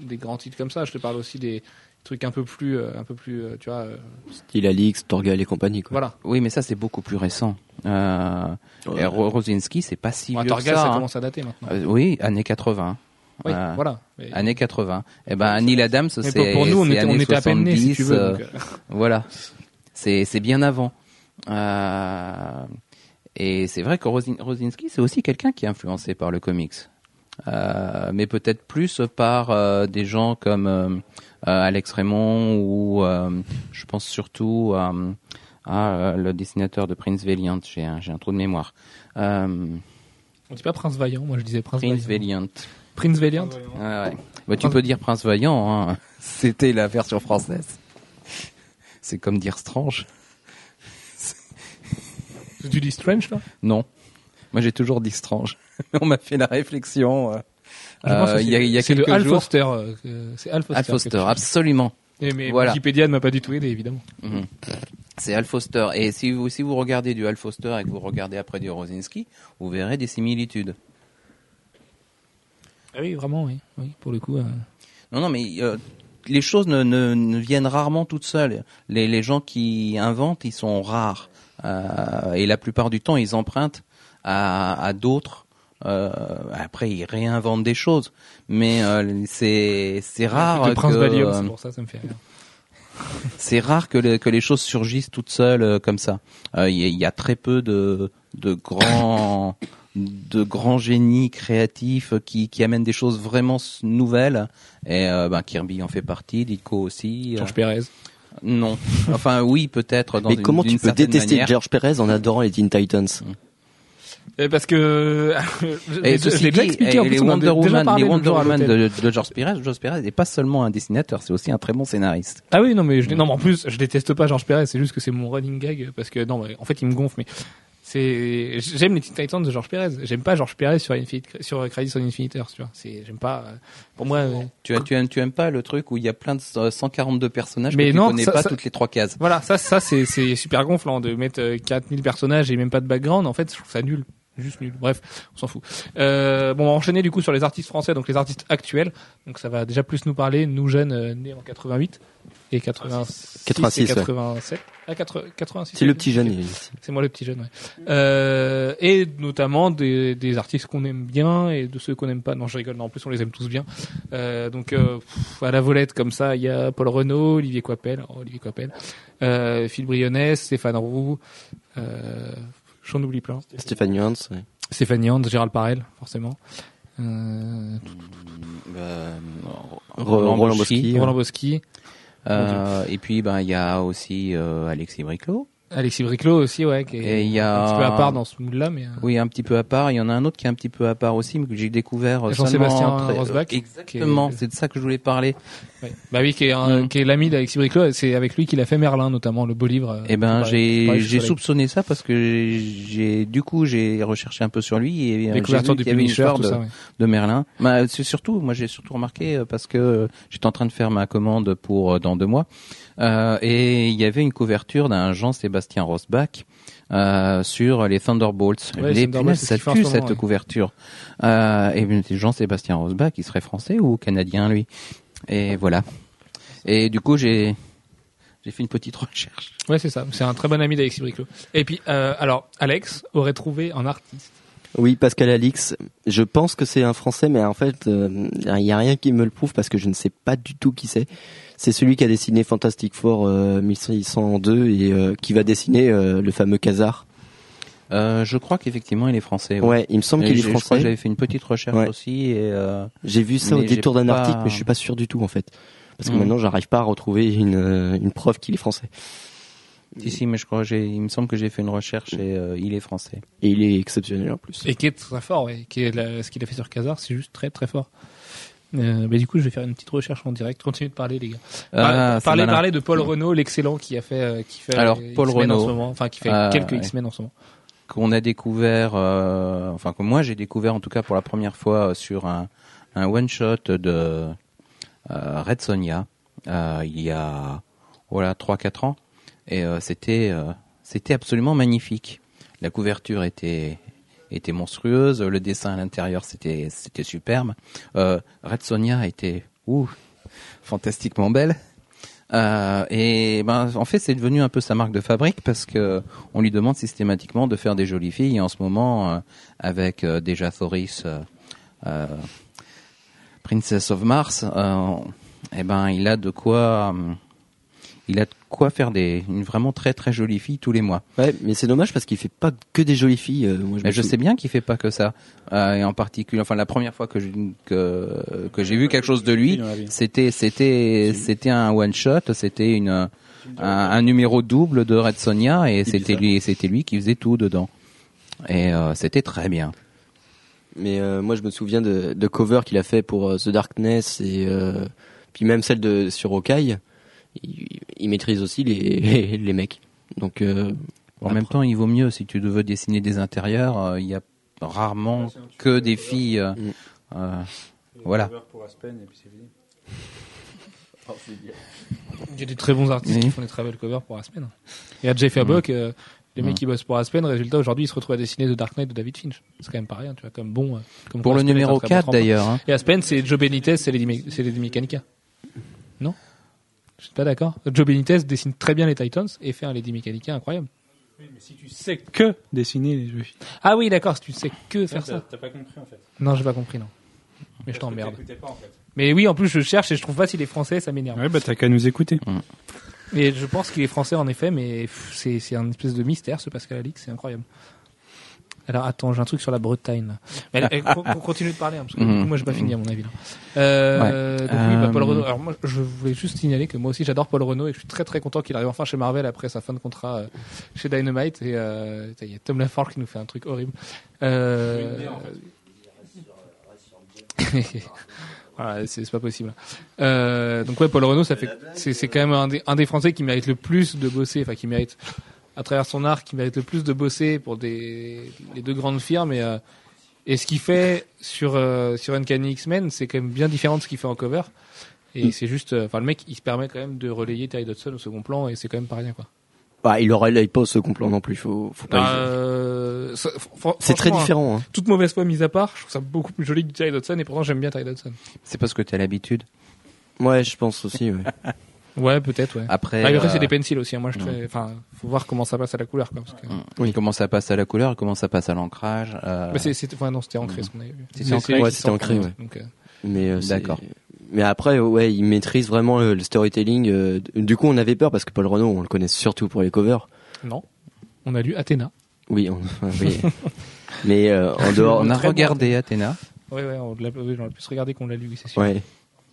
des grands titres comme ça. Je te parle aussi des trucs un peu plus, euh, un peu plus, euh, tu vois. euh, Style Alix, Torgal et compagnie, quoi. voilà. Oui, mais ça c'est beaucoup plus récent. Euh, Ouais. Rosinski, c'est pas si Bon, vieux Torgal, que ça. ça hein. commence à dater maintenant. Euh, oui, années 80. oui, euh, voilà. Mais, Années 80. Eh ben, Neil Adams, c'est pour, pour nous, on était, on était à peine nés, si tu 70, veux. donc, (laughs) Voilà, c'est c'est bien avant. Euh, et c'est vrai que Rosin- Rosinski, c'est aussi quelqu'un qui est influencé par le comics, Euh, mais peut-être plus par euh, des gens comme Alex Raymond ou euh, je pense surtout euh, à euh, le dessinateur de Prince Valiant. J'ai un, j'ai un trou de mémoire. Euh, on dit pas Prince Vaillant, moi je disais Prince, Prince. Valiant. Prince Valiant. Ouais, ouais. Bah, tu peux dire Prince Vaillant, hein. (laughs) c'était la version française. C'est comme dire Strange. Tu dis Strange, là Non. Moi, j'ai toujours dit Strange. (laughs) On m'a fait la réflexion. euh, Euh, il y a, c'est- il y a quelques Al jours. Foster. euh, C'est Al Foster. Al Foster, absolument. Et mais Voilà. Wikipédia ne m'a pas du tout aidé, évidemment. Mhm. C'est Al Foster. Et si vous, si vous regardez du Al Foster et que vous regardez après du Rosinski, vous verrez des similitudes. Ah oui, vraiment, oui. Oui, pour le coup. euh, Non, non, mais euh, les choses ne, ne, ne viennent rarement toutes seules. Les, les gens qui inventent, ils sont rares. Euh, et la plupart du temps, ils empruntent à, à d'autres. Euh, après, ils réinventent des choses. Mais euh, c'est c'est rare Prince que Valium, euh, c'est pour ça, ça me fait rire. (laughs) c'est rare que, les- que les choses surgissent toutes seules euh, comme ça. Euh, Il y, a- il y a très peu de, de grands (coughs) de grands génies créatifs qui, qui amènent des choses vraiment nouvelles. Et euh, ben, Kirby en fait partie, Ditko aussi. euh, Georges Pérez. non, enfin oui peut-être. Mais une- comment tu peux détester manière. George Perez en adorant les Teen Titans? Euh, Parce que je (laughs) Et je déjà dit, expliqué et en les Wonder Woman, les Wonder Woman de, de George Perez, George Perez n'est pas seulement un dessinateur, c'est aussi un très bon scénariste. Ah oui, non, mais je, non, mais en plus, je déteste pas Georges Pérez, c'est juste que c'est mon running gag, parce que, non, mais en fait, il me gonfle, mais c'est, j'aime les Teen Titans de Georges Pérez. J'aime pas Georges Pérez sur Infinite, sur Crisis on Infinite Earth, tu vois. C'est, j'aime pas, euh, pour moi, euh, Tu, as- tu, aimes, tu aimes pas le truc où il y a plein de euh, 142 personnages Mais que tu non, connais ça- pas ça- toutes les trois cases. voilà, ça, ça, c'est, c'est super gonflant de mettre euh, 4000 personnages et même pas de background. En fait, je trouve ça nul. Juste nul. Bref, on s'en fout. Euh, bon, on va enchaîner du coup sur les artistes français, donc les artistes actuels. Donc ça va déjà plus nous parler, nous jeunes, euh, nés en 88 et 86, 86, et ouais. 87. Ah, 80 86. C'est le petit jeune. C'est moi le petit jeune, ouais. Euh, et notamment des, des artistes qu'on aime bien et de ceux qu'on aime pas. Non, je rigole. Non, en plus, on les aime tous bien. Euh, donc, euh, pff, à la volette comme ça, il y a Paul Renault, Olivier Coipel, oh, Olivier Coipel, euh, Phil Brionnet, Stéphane Roux, euh, j'en oublie plein. Stéphane Yuans. ouais. Stéphane Yand, Gérald Parel, forcément. Euh, Euh, Roland Boschi. Boschi. Roland Boschi, Euh, et puis ben il y a aussi euh, Alexis Briclot. Alexis Briclot aussi, ouais, qui est y a- un petit peu à part dans ce mood-là, mais. euh, Oui, un petit peu à part. Il y en a un autre qui est un petit peu à part aussi, mais que j'ai découvert euh, Jean-Sébastien très- Rosbach, Exactement, c'est de ça que je voulais parler. ouais. Bah oui, qui est, un- Mm. qui est l'ami d'Alexis Briclot. C'est avec lui qu'il a fait Merlin, notamment le beau livre. euh, Eh ben, j'ai soupçonné ça parce que j'ai du coup j'ai recherché un peu sur lui et euh, j'ai vu du qu'il y avait une histoire de, ouais. de Merlin. Bah, c'est surtout, moi j'ai surtout remarqué euh, parce que j'étais en train de faire ma commande pour euh, dans deux mois euh, et il y avait une couverture d'un Jean-Sébastien Rosbach euh, sur les Thunderbolts. Ouais, les Thunderbolts, ça tue ce cette ouais. couverture. Euh, et Jean-Sébastien Rosbach, il serait français ou canadien lui Et voilà. Et du coup j'ai j'ai fait une petite recherche. Ouais, c'est ça. C'est un très bon ami d'Alexis Briclot. Et puis, euh, alors, Alex aurait trouvé un artiste. Oui, Pascal Alix. Je pense que c'est un Français, mais en fait, euh, il y a rien qui me le prouve parce que je ne sais pas du tout qui c'est. C'est celui qui a dessiné Fantastic Four euh, 1602 et euh, qui va dessiner euh, le fameux Khazar. Euh, je crois qu'effectivement il est français. Ouais, il me semble qu'il est j'ai- Je crois que français. j'avais fait une petite recherche Ouais. aussi et euh, J'ai vu ça au détour d'un pas- article, mais je suis pas sûr du tout en fait. Parce que Hmm. maintenant, j'arrive pas à retrouver une, euh, une preuve qu'il est français. si si mais je crois il me semble que j'ai fait une recherche et euh, il est français. Et il est exceptionnel en plus. Et qui est très fort, ouais. Qui est la- ce qu'il a fait sur Kazar, c'est juste très très fort. Euh, mais du coup, je vais faire une petite recherche en direct. Continuez de parler, les gars. Ah, malin. parler de Paul Renault, l'excellent qui a fait, euh, qui fait Alors, euh, Paul X-Men en Renault. ce moment, enfin qui fait Ah, quelques. X-Men en ce moment. qu'on a découvert, euh, enfin que moi j'ai découvert en tout cas pour la première fois euh, sur un, un one shot de euh, Red Sonia euh, il y a voilà trois quatre ans et euh, c'était euh, c'était absolument magnifique. La couverture était était monstrueuse, le dessin à l'intérieur c'était c'était superbe. Euh, Red Sonia était ouh, fantastiquement belle. Euh, et ben, en fait, c'est devenu un peu sa marque de fabrique parce que on lui demande systématiquement de faire des jolies filles. Et en ce moment, euh, avec euh, déjà Thoris, Princess of Mars, eh ben, il a de quoi, euh, il a de quoi faire des, une vraiment très très jolie fille tous les mois. Ouais, mais c'est dommage parce qu'il fait pas que des jolies filles. euh, moi, Mais me je sais bien qu'il fait pas que ça. Euh, et en particulier, enfin, la première fois que j'ai que, que j'ai vu quelque chose de lui, c'était c'était c'était un one shot, c'était une un, un numéro double de Red Sonia et c'était lui c'était lui qui faisait tout dedans. Et euh, c'était très bien. Mais euh, moi, je me souviens de, de covers qu'il a fait pour euh, The Darkness et euh, puis même celle de sur Hawkeye. Il, il maîtrise aussi les, (laughs) les, mecs. Donc euh, En Après- même temps, il vaut mieux si tu veux dessiner des intérieurs, euh, il y a rarement que des filles. euh, Mm. euh, voilà. Il y a des (laughs) très bons artistes Oui. qui font des très belles covers pour Aspen. Il y a Jeff Abbock, euh, les mecs qui bossent pour Aspen, résultat aujourd'hui ils se retrouvent à dessiner The Dark Knight de David Finch. C'est quand même pas rien, tu vois, comme bon. comme Pour le Aspen numéro très bon 4 tremplin. d'ailleurs. hein. Et Aspen, c'est Joe Benitez, c'est Lady, Me- c'est Lady Mechanica. Non? Je suis pas d'accord. Joe Benitez dessine très bien les Titans et fait un Lady Mechanica incroyable. Si tu sais que dessiner les jeux. Ah oui, d'accord, si tu sais que faire ça. T'as pas compris en fait. Non, j'ai pas compris, non. Mais je t'emmerde. Mais oui, en plus, je cherche et je trouve pas s'il est français, ça m'énerve. Ouais, bah t'as qu'à nous écouter. Et je pense qu'il est français en effet, mais c'est un espèce de mystère ce Pascal Alix, c'est incroyable. Alors attends, j'ai un truc sur la Bretagne. Mais allez, co- (laughs) continue de parler, hein, parce que coup, moi j'ai pas fini à mon avis. Là. Euh, donc oui, bah, Paul Euh, Renault. Alors moi, je voulais juste signaler que moi aussi j'adore Paul Renault et je suis très très content qu'il arrive enfin chez Marvel après sa fin de contrat euh, chez Dynamite. Et euh, il y a Tom Laforge qui nous fait un truc horrible. Euh... (laughs) voilà, c'est pas possible. Euh, donc ouais, Paul Renault, ça fait, c'est c'est quand même un des, un des Français qui mérite le plus de bosser, enfin qui mérite à travers son art, qui mérite le plus de bosser pour des les deux grandes firmes. Et, euh, et ce qu'il fait sur euh, sur Uncanny X-Men, c'est quand même bien différent de ce qu'il fait en cover. Et c'est juste, euh, enfin le mec, il se permet quand même de relayer Terry Dodson au second plan, et c'est quand même pas rien quoi. bah, il aurait il pas ce complot non plus. Faut, faut pas. Euh, ça- fr- c'est très différent. Hein. Toute mauvaise foi mise à part, je trouve ça beaucoup plus joli que Terry Dodson, et pourtant j'aime bien Terry Dodson. C'est parce que tu as l'habitude. Ouais, je pense aussi. Ouais. (laughs) Ouais, peut-être, ouais. Après, Ah, après, c'est euh, des pencils aussi. hein. Moi, je fais- enfin, faut voir comment ça passe à la couleur, quoi. Parce que... oui. comment ça passe à la couleur, comment ça passe à l'ancrage. euh, Mais c'est, c'est, enfin, non, c'était ancré, ce qu'on avait vu. C'était ancré Ouais, c'était ancré, prend, ouais. Donc, euh, Mais euh, D'accord. Mais après, ouais, il maîtrise vraiment le, storytelling. euh, du coup, on avait peur parce que Paul Renault, on le connaît surtout pour les covers. non. On a lu Athéna. Oui, on, oui. (laughs) mais euh, en dehors, on a bon. regardé Athéna. Ouais, ouais, on l'a, oui, on l'a plus regardé qu'on l'a lu, oui, c'est sûr. Ouais.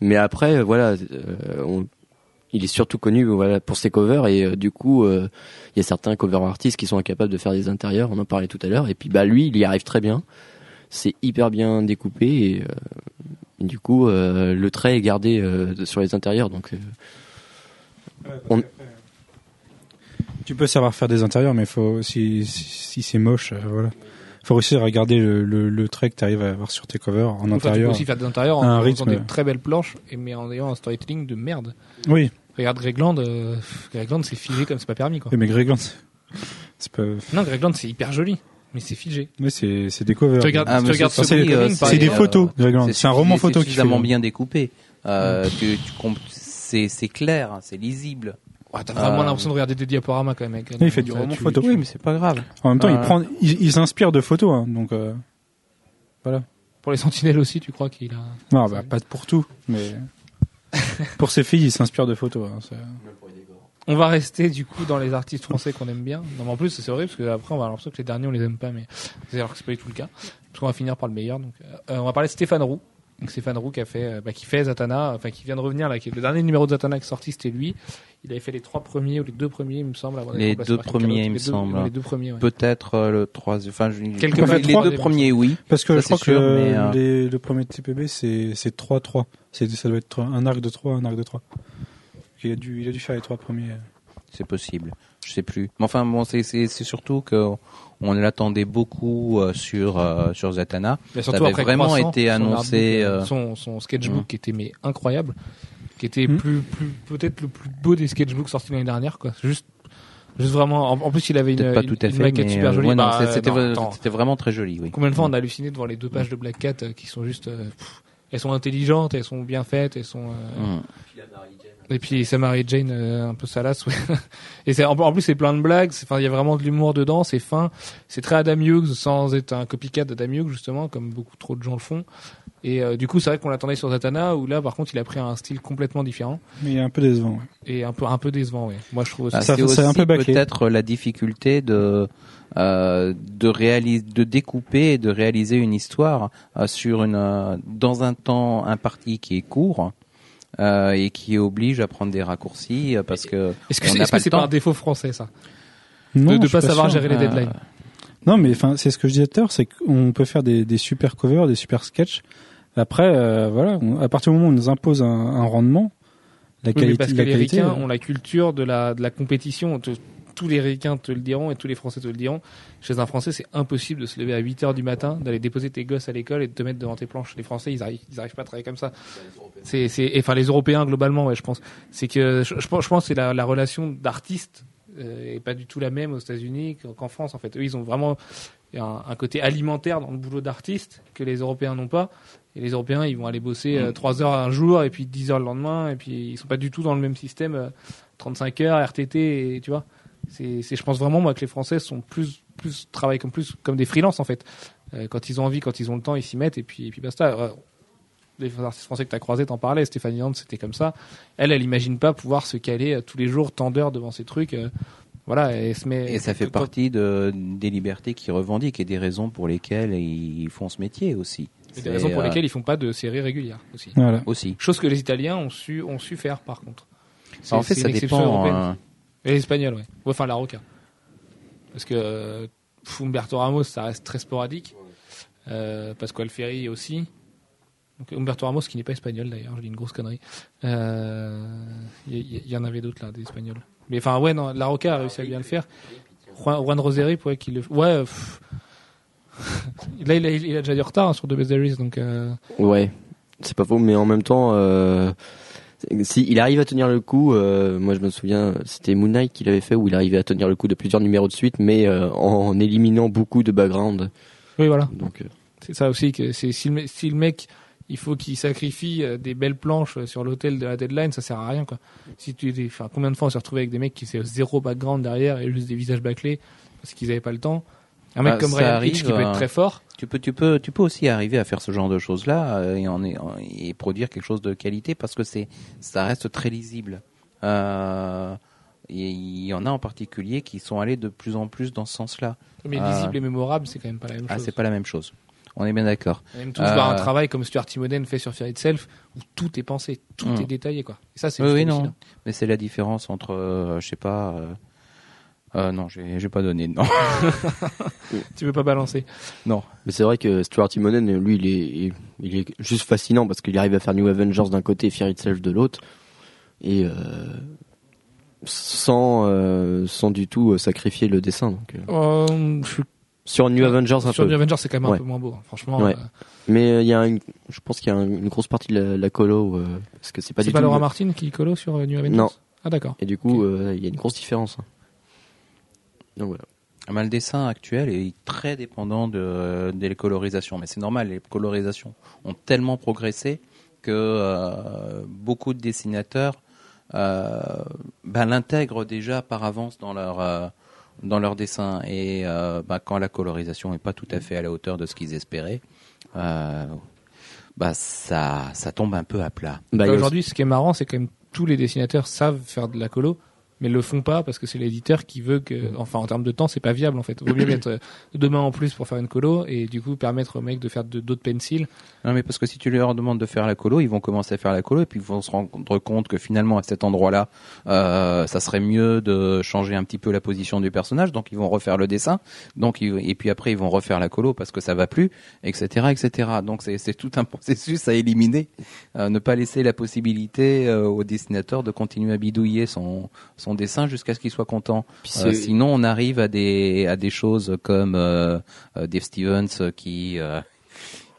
Mais après, euh, voilà, euh, on- il est surtout connu voilà pour ses covers et euh, du coup, euh, il y a certains cover artistes qui sont incapables de faire des intérieurs. On en parlait tout à l'heure. Et puis, bah lui, il y arrive très bien. C'est hyper bien découpé et, euh, et du coup, euh, le trait est gardé euh, sur les intérieurs. Donc, euh, On- Tu peux savoir faire des intérieurs, mais faut si si, si c'est moche, euh, voilà. Faut réussir à garder le, le, le trait que tu arrives à avoir sur tes covers en Enfin, tu peux intérieur. aussi faire des intérieurs en en faisant des très belles planches, et, mais en ayant un storytelling de merde. Oui, Regarde Gregland, euh, Gregland, c'est figé comme c'est pas permis, quoi. mais Gregland, c'est- c'est pas. Non, Gregland, c'est hyper joli, mais c'est figé. Oui, c'est c'est des covers. Tu regardes, Ah, tu mais regardes c'est- ce des- c'est photos, Gregland. C'est un roman photo C'est qui suffisamment bien découpé. Euh, tu comp- c'est, c'est clair, c'est lisible. Ouais, t'as vraiment Euh, l'impression de regarder des diaporamas quand même. Avec, il fait du roman tu- photo. Oui, mais c'est pas grave. En même temps, Euh, il prend, il, il s'inspire de photos, hein, donc. Euh, Pour les sentinelles aussi, tu crois qu'il a. non, bah, pas pour tout, mais (laughs) pour ses filles, il s'inspire de photos. hein, c'est- On va rester du coup dans les artistes français qu'on aime bien. Non, mais en plus c'est horrible parce que après on va avoir l'impression que les derniers on les aime pas, mais c'est alors que c'est pas du tout le cas. Parce qu'on va finir par le meilleur. Donc, euh, on va parler de Stéphane Roux. Donc Stéphane Roux qui a fait, euh, bah, qui fait Zatanna, enfin qui vient de revenir là. Qui, le dernier numéro de Zatanna qui est sorti c'était lui. Il avait fait les trois premiers ou les deux premiers, il me semble. avant Les deux premiers, il me Les deux- semble. Les deux premiers. Ouais. Peut-être euh, le troisième. Enfin, je, Quelques les, fois les trois. deux premiers, oui. Parce que Ça, je crois que mais, euh, les- le premier TPB c'est c'est 3-3. C'est ça doit être un arc de 3, un arc de 3. Il a dû il a dû faire les trois premiers. c'est possible. Je sais plus. Mais enfin, bon, c'est surtout que on l'attendait beaucoup euh, sur euh, sur Zatanna. Mais Ça surtout avait après vraiment Croissant, été son annoncé, artbook, euh, son, son sketchbook Mm. qui était mais incroyable, qui était Mm. plus, plus peut-être le plus beau des sketchbooks sortis l'année dernière quoi. Juste, juste vraiment. En, en plus, il avait une, pas une, tout à une fait, maquette super euh, jolie. ouais, Bah, c'était vraiment très joli, oui. Combien de fois on a halluciné devant les deux pages de Black Cat euh, qui sont juste, euh, pff, elles sont intelligentes, elles sont bien faites, elles sont. euh, Mm. Et puis Samara et Jane euh, un peu salace. Ouais. (laughs) Et c'est en, en plus c'est plein de blagues. Enfin il y a vraiment de l'humour dedans. C'est fin. C'est très Adam Hughes sans être un copycat d'Adam Hughes justement comme beaucoup trop de gens le font. Et euh, du coup c'est vrai qu'on l'attendait sur Zatanna où là par contre il a pris un style complètement différent Mais il est un peu décevant. ouais. et un peu un peu décevant. Ouais. Moi je trouve aussi. Ah, Ça- c'est un aussi peu peut-être la difficulté de euh, de réaliser, de découper et de réaliser une histoire euh, sur une euh, dans un temps imparti qui est court euh, et qui oblige à prendre des raccourcis euh, parce que Est-ce que c'est n'a est-ce pas que le c'est pas temps. un défaut français ça? Non, de de suis pas savoir sûr. gérer les Euh, deadlines. Non, mais enfin, c'est ce que je disais tout à l'heure, c'est qu'on peut faire des, des super covers, des super sketchs. Après, euh, voilà, on- à partir du moment où on nous impose un, un rendement, la Oui, mais qualité, parce que la les qualité, ricains ont la culture de la, de la compétition. Tous les ricains te le diront et tous les français te le diront. Chez un français, c'est impossible de se lever à 8 heures du matin, d'aller déposer tes gosses à l'école et de te mettre devant tes planches. Les français, ils arrivent, ils arrivent pas à travailler comme ça. C'est, c'est, enfin, les européens, globalement, ouais, je pense. C'est que, je, je pense, je pense que c'est la, la relation d'artiste, euh, est pas du tout la même aux États-Unis qu'en France, en fait. Eux, ils ont vraiment un, un côté alimentaire dans le boulot d'artiste que les Européens n'ont pas. Et les Européens, ils vont aller bosser Mm. euh, 3 heures un jour et puis 10 heures le lendemain. Et puis, ils sont pas du tout dans le même système. euh, 35 heures, RTT, et, tu vois. C'est, je pense vraiment, moi, que les Français sont plus, plus, travaillent comme plus, comme des freelances, en fait. Euh, quand ils ont envie, quand ils ont le temps, ils s'y mettent et puis, et puis basta. Euh, les artistes français que tu as croisés t'en parlaient. Stéphanie Hand, c'était comme ça. Elle, elle imagine pas pouvoir se caler euh, tous les jours tant d'heures devant ces trucs. euh, voilà, et elle se met. Et ça fait partie de, des libertés qu'ils revendiquent et des raisons pour lesquelles ils font ce métier aussi. et des raisons pour euh, lesquelles ils font pas de séries régulières aussi. voilà. aussi. Chose que les Italiens ont su, ont su faire par contre. C'est- en fait, c'est ça une exception dépend. Euh, Et les Espagnols, ouais. Enfin, la Roca. Parce que euh, Humberto Ramos, ça reste très sporadique. Euh, Pascual Ferry aussi. Humberto Ramos, qui n'est pas espagnol d'ailleurs, je dis une grosse connerie. Euh, Il y, il y en avait d'autres là, des espagnols. Mais enfin, ouais, non, la Roca a réussi à bien le faire. Juan, Juan Roseri, ouais, qu'il le. Ouais. (laughs) là, il a, déjà du retard hein, sur The Best There donc. euh, Ouais, c'est pas faux, mais en même temps, euh, si il arrive à tenir le coup, euh, moi je me souviens, c'était Moon Knight qu'il avait fait où il arrivait à tenir le coup de plusieurs numéros de suite, mais euh, en éliminant beaucoup de background. Oui, voilà. Donc, euh, C'est ça aussi que c'est si le, me- si le mec il faut qu'il sacrifie des belles planches sur l'hôtel de la deadline, ça sert à rien quoi. Si tu enfin combien de fois on s'est retrouvé avec des mecs qui c'est zéro background derrière et juste des visages bâclés parce qu'ils avaient pas le temps. Un mec Bah, comme Ryan Hitch qui peut euh, être très fort. Tu peux, tu peux, tu peux aussi arriver à faire ce genre de choses-là euh, et, en, en- et produire quelque chose de qualité parce que c'est, ça reste très lisible. Euh, il y en a en particulier qui sont allés de plus en plus dans ce sens-là. Mais Ah. lisible et mémorable, c'est quand même pas la même Ah, chose. c'est pas la même chose. On est bien d'accord. On aime tous Euh, un travail comme Stuart Timonen fait sur Fear Itself où tout est pensé, tout Mm. est détaillé quoi. Et ça c'est Oui, oui, non. Mais c'est la différence entre, euh, je sais pas. Euh, non, j'ai, j'ai pas donné. Non, (laughs) Tu veux pas balancer? non. mais c'est vrai que Stuart Timonen, lui, il est, il est juste fascinant parce qu'il arrive à faire New Avengers d'un côté et Fear Itself de l'autre, et euh, sans, euh, sans du tout euh, sacrifier le dessin. Donc, je suis Sur New Avengers un sur peu. The Avengers, c'est quand même Ouais. un peu moins beau. hein. Franchement, Ouais. euh, Mais euh, il y a une, je pense qu'il y a un- une grosse partie de la, la colo euh, parce que c'est pas c'est du pas tout. Laura Martin qui colo sur New Avengers? Non. Ah d'accord. Et du coup, euh, il y a une grosse différence. hein. Donc voilà. Ah ben, le dessin actuel est très dépendant de, des colorisations, mais c'est normal, les colorisations ont tellement progressé que euh, beaucoup de dessinateurs euh, ben, l'intègrent déjà par avance dans leur euh, dans leur dessin et euh, ben, quand la colorisation n'est pas tout à fait à la hauteur de ce qu'ils espéraient, euh, bah ça ça tombe un peu à plat. Bah, a Aujourd'hui, ce qui est marrant, c'est quand même tous les dessinateurs savent faire de la colo, mais le font pas parce que c'est l'éditeur qui veut que, enfin, en termes de temps, c'est pas viable en fait. Vaut mieux (coughs) mettre euh, deux mains en plus pour faire une colo et du coup permettre aux mecs de faire d'autres pencils. Non, mais parce que si tu leur demandes de faire la colo, ils vont commencer à faire la colo et puis ils vont se rendre compte que finalement à cet endroit-là, euh, ça serait mieux de changer un petit peu la position du personnage. Donc ils vont refaire le dessin. Donc ils- et puis après ils vont refaire la colo parce que ça va plus, etc., etc. Donc c'est c'est tout un (laughs) processus à éliminer. Euh, ne pas laisser la possibilité euh, au dessinateur de continuer à bidouiller son son dessin jusqu'à ce qu'il soit content. Euh, sinon, on arrive à des à des choses comme euh, euh, Dave Stevens qui euh,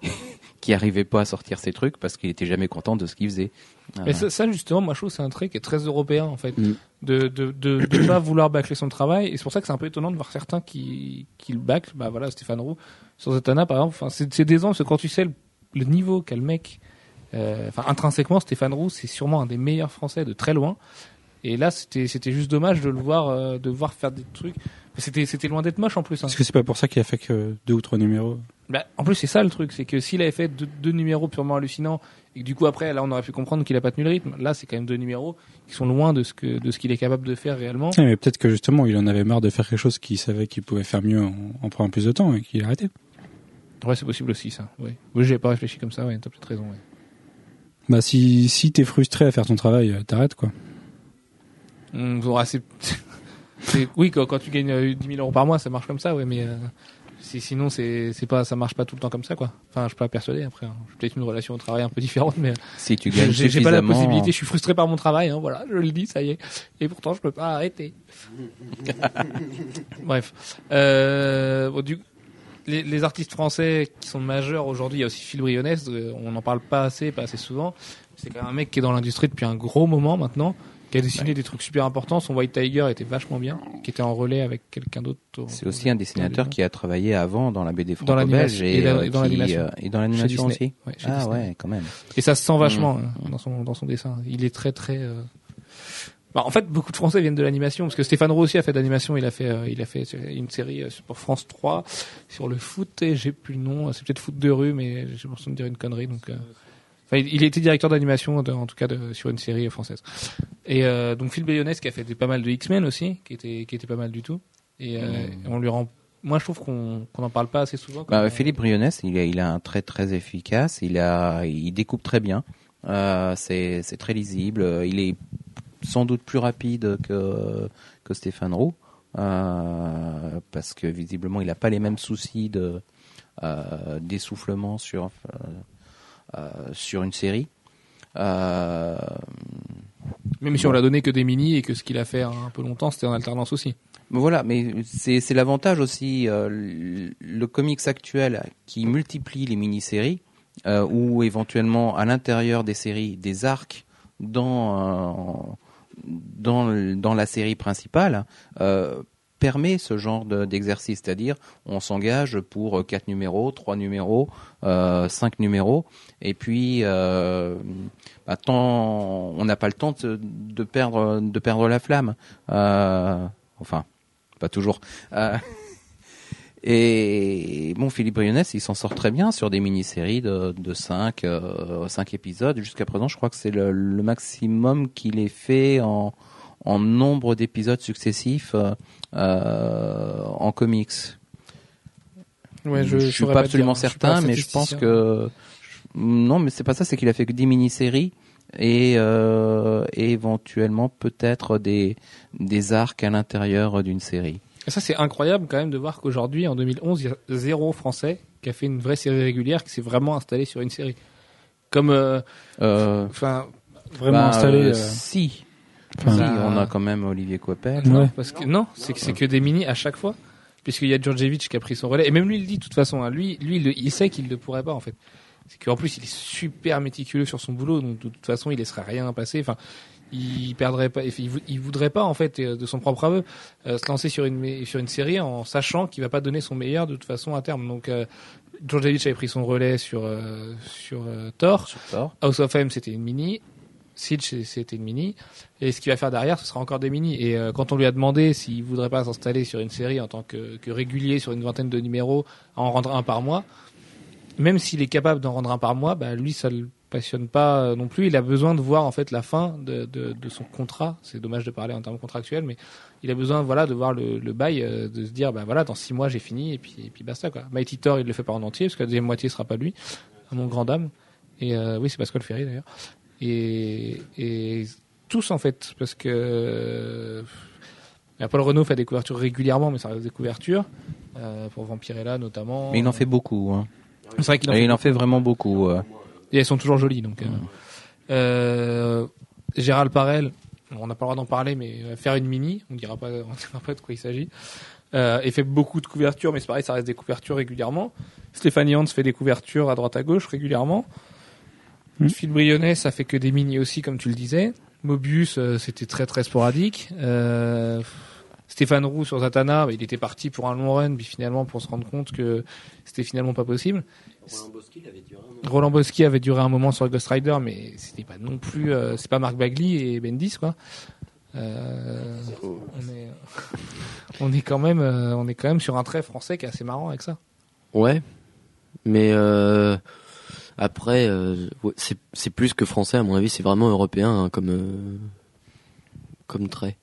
(laughs) qui arrivait pas à sortir ses trucs parce qu'il était jamais content de ce qu'il faisait. Mais Euh, ça, ça, justement, moi je trouve que c'est un trait qui est très européen en fait, Mm. de de de, de pas vouloir bâcler son travail. Et c'est pour ça que c'est un peu étonnant de voir certains qui qui le bâclent. Bah voilà, Stéphane Roux sur Zatanna par exemple. Enfin, c'est parce que quand tu sais le, le niveau qu'a le mec, euh, enfin intrinsèquement, Stéphane Roux c'est sûrement un des meilleurs Français de très loin. Et là, c'était c'était juste dommage de le voir euh, de voir faire des trucs. C'était c'était loin d'être moche en plus. hein. Est-ce que c'est pas pour ça qu'il a fait que deux ou trois numéros Bah, en plus, c'est ça le truc, c'est que s'il avait fait deux, deux numéros purement hallucinants et que du coup après, là, on aurait pu comprendre qu'il a pas tenu le rythme. Là, c'est quand même deux numéros qui sont loin de ce que de ce qu'il est capable de faire réellement. Ouais, Mais peut-être que justement, il en avait marre de faire quelque chose qu'il savait qu'il pouvait faire mieux en, en prenant plus de temps et qu'il a arrêté. Ouais, c'est possible aussi ça. Oui, oui, j'avais pas réfléchi comme ça. Ouais, t'as peut-être raison. Ouais. Bah si si t'es frustré à faire ton travail, euh, t'arrêtes quoi. (laughs) Oui, quand, quand tu gagnes euh, 10 000 euros par mois, ça marche comme ça, mais euh, si, sinon, c'est c'est pas, ça marche pas tout le temps comme ça, quoi. Enfin, je suis pas persuadé. Après, hein. j'ai peut-être une relation au travail un peu différente, mais si tu gagnes j'ai j'ai pas la possibilité. Je suis frustré par mon travail, hein, voilà, je le dis, ça y est. Et pourtant, je peux pas arrêter. (laughs) Bref, euh, bon, du les, les artistes français qui sont majeurs aujourd'hui, il y a aussi Phil Brionnes, euh, on n'en parle pas assez, pas assez souvent. C'est quand même un mec qui est dans l'industrie depuis un gros moment maintenant, qui a dessiné des trucs super importants. Son White Tiger était vachement bien, qui était en relais avec quelqu'un d'autre. au- C'est aussi un dessinateur qui a travaillé avant dans la BD franco-belge et, Et dans- euh, et dans l'animation. euh, et dans Chez l'animation Disney. aussi. Ouais, ah Disney. ouais, quand même. Et ça se sent vachement hein, dans son dans son dessin. Il est très très. euh, bah, en fait, beaucoup de Français viennent de l'animation parce que Stéphane Roux aussi a fait d'animation. Il a fait euh, il a fait une série euh, pour France 3 sur le foot. Et j'ai plus le nom. C'est peut-être foot de rue, mais j'ai l'impression de dire une connerie. Donc, euh, enfin, il, était directeur d'animation en tout cas de, sur une série française. Et euh, donc Phil Bayonès qui a fait des, pas mal de X-Men aussi, qui était qui était pas mal du tout. Et, euh, et on lui rend. Moi, je trouve qu'on qu'on en parle pas assez souvent. Bah, on- Philippe Brionnes, il a, il a un trait très efficace. Il a, il découpe très bien. Euh, c'est, c'est très lisible. Euh, Il est sans doute plus rapide que que Stéphane Roux, euh, parce que visiblement, il n'a pas les mêmes soucis de euh, d'essoufflement sur euh, euh, sur une série. Euh, Même si on l'a donné que des mini et que ce qu'il a fait un peu longtemps, c'était en alternance aussi. Mais Voilà, mais c'est l'avantage aussi, euh, le, comics actuel qui multiplie les mini-séries, euh, ou éventuellement à l'intérieur des séries, des arcs dans, euh, dans, dans la série principale, euh, permet ce genre de- d'exercice, c'est-à-dire on s'engage pour euh, quatre numéros, trois numéros, euh, cinq numéros, et puis euh, bah, tant, on n'a pas le temps de, perdre de perdre la flamme. Euh, enfin, pas toujours. Et bon, Philippe Brionnes, il s'en sort très bien sur des mini-séries de, de 5, euh, épisodes. Jusqu'à présent, je crois que c'est le, maximum qu'il ait fait en, en nombre d'épisodes successifs en comics. Ouais, je, suis pas absolument dire, je suis pas certain, mais je pense que non, mais c'est pas ça. C'est qu'il a fait que des mini-séries et, euh, et éventuellement peut-être des des arcs à l'intérieur d'une série. Et ça, c'est incroyable quand même de voir qu'aujourd'hui, en 2011, il y a zéro Français qui a fait une vraie série régulière, qui s'est vraiment installé sur une série. Comme, euh, Euh, enfin, Vraiment bah, installé. euh, euh, Si, enfin, si, Bah, on a quand même Olivier Coppel. Ouais. parce que non, c'est que c'est que des mini à chaque fois, puisqu'il y a Djordjevic qui a pris son relais. Et même lui, il le dit de toute façon. hein. lui, lui, il, sait qu'il ne pourrait pas en fait. C'est qu'en plus, il est super méticuleux sur son boulot, donc de toute façon, il laisserait rien passer. Enfin, il perdrait pas, il, vou- il voudrait pas en fait euh, de son propre aveu euh, se lancer sur une sur une série en sachant qu'il va pas donner son meilleur de toute façon à terme. Donc, euh, Djordjevic avait pris son relais sur euh, sur euh, Thor. Sur Thor. House of M, c'était une mini. Siege, c'était une mini. Et ce qu'il va faire derrière, ce sera encore des mini. Et euh, quand on lui a demandé s'il voudrait pas s'installer sur une série en tant que, que régulier sur une vingtaine de numéros, en rendre un par mois, même s'il est capable d'en rendre un par mois, bah, lui, ça le passionne pas euh, non plus. Il a besoin de voir en fait la fin de, de, de son contrat. C'est dommage de parler en termes contractuels, mais il a besoin voilà de voir le, le bail, euh, de se dire bah voilà dans six mois j'ai fini et puis et puis basta quoi. Mighty Thor il le fait pas en entier parce que la deuxième moitié sera pas lui, à mon grand dame. Et euh, oui c'est Pascal Ferry d'ailleurs. Et, et tous en fait parce que euh, Paul Renault fait des couvertures régulièrement mais ça reste des couvertures euh, pour Vampirella notamment. Mais il en fait beaucoup. Hein. C'est vrai qu'il en fait il en fait vraiment beaucoup. euh. et elles sont toujours jolies donc. euh. Euh, Gérald Parel, on n'a pas le droit d'en parler, mais faire une mini, on on dira pas de quoi il s'agit. Et fait beaucoup de couvertures, mais c'est pareil, ça reste des couvertures régulièrement. Stéphanie Hans fait des couvertures à droite à gauche régulièrement. Hmm. Phil Brionnet, ça fait que des mini aussi, comme tu le disais. Mobius, euh, c'était très très sporadique. Euh, Stéphane Roux sur Zatanna, bah, il était parti pour un long run, puis finalement pour se rendre compte que c'était finalement pas possible. Roland Boschi avait duré un moment sur Ghost Rider, mais c'était pas non plus, euh, c'est pas Marc Bagley et Bendis quoi. Euh, on est, (laughs) on est quand même, euh, on est quand même sur un trait français qui est assez marrant avec ça. Ouais, mais euh, après, euh, ouais, c'est c'est plus que français à mon avis, c'est vraiment européen hein, comme euh, comme trait.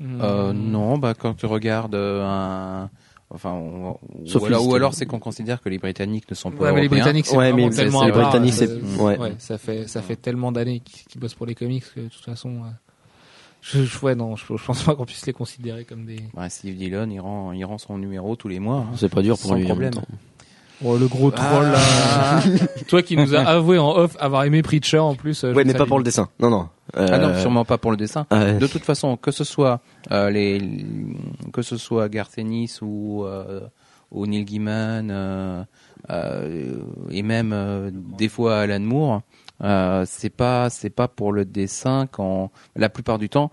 Euh, non, bah quand tu regardes euh, un, enfin, on- Sauf ou alors, les- ou alors c'est qu'on considère que les Britanniques ne sont pas Ouais, mais les. Britanniques, c'est Ouais, mais tellement les Britanniques, euh, c'est- ouais. ouais, ça fait, ça fait tellement d'années qu'ils bossent pour les comics que de toute façon, je, je, ouais, non, je, je pense pas qu'on puisse les considérer comme des. Bah, Steve Dillon, il rend, il rend son numéro tous les mois. hein. C'est pas dur pour Sans lui en problème. même temps. Oh, le gros troll là. Ah. (laughs) Toi qui nous a avoué en off avoir aimé Preacher en plus. euh, Ouais, mais pas pour le dessin. Non, non. Ah non, Euh, sûrement pas pour le dessin. ouais. De toute façon, que ce soit euh, les, que ce soit Garth Ennis ou euh, ou Neil Gaiman euh, euh, et même euh, des fois Alan Moore, euh, c'est pas c'est pas pour le dessin quand la plupart du temps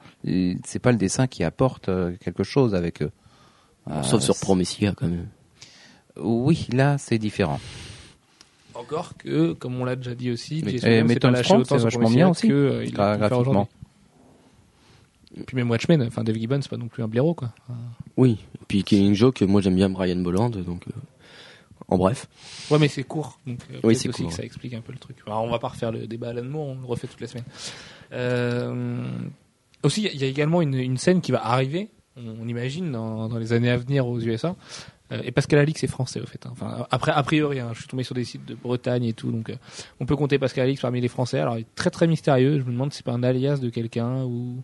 c'est pas le dessin qui apporte quelque chose avec eux. Euh, Sauf sur Promessia quand même. Oui, là c'est différent. Encore que, comme on l'a déjà dit aussi, Mais- et Metal pas lâché Strong, c'est vachement bien aussi, que, euh, il graphiquement. aujourd'hui. Puis même Watchmen, enfin Dave Gibbons, c'est pas non plus un blaireau quoi. Oui. Puis Killing Joke, moi j'aime bien Brian Bolland, donc euh, en bref. Ouais, mais c'est court. Donc, euh, Oui, c'est aussi court. que ça explique un peu le truc. Alors, on va pas refaire le débat Alan Moore, on le refait toutes les semaines. Euh, aussi, il y a- il y, a également une, une scène qui va arriver, on, on imagine, dans, dans les années à venir aux USA. Euh, et Pascal Alix est français, au fait. hein. Enfin, après, a priori, hein, je suis tombé sur des sites de Bretagne et tout, donc euh, on peut compter Pascal Alix parmi les Français. Alors, il est très très mystérieux. Je me demande si c'est pas un alias de quelqu'un ou.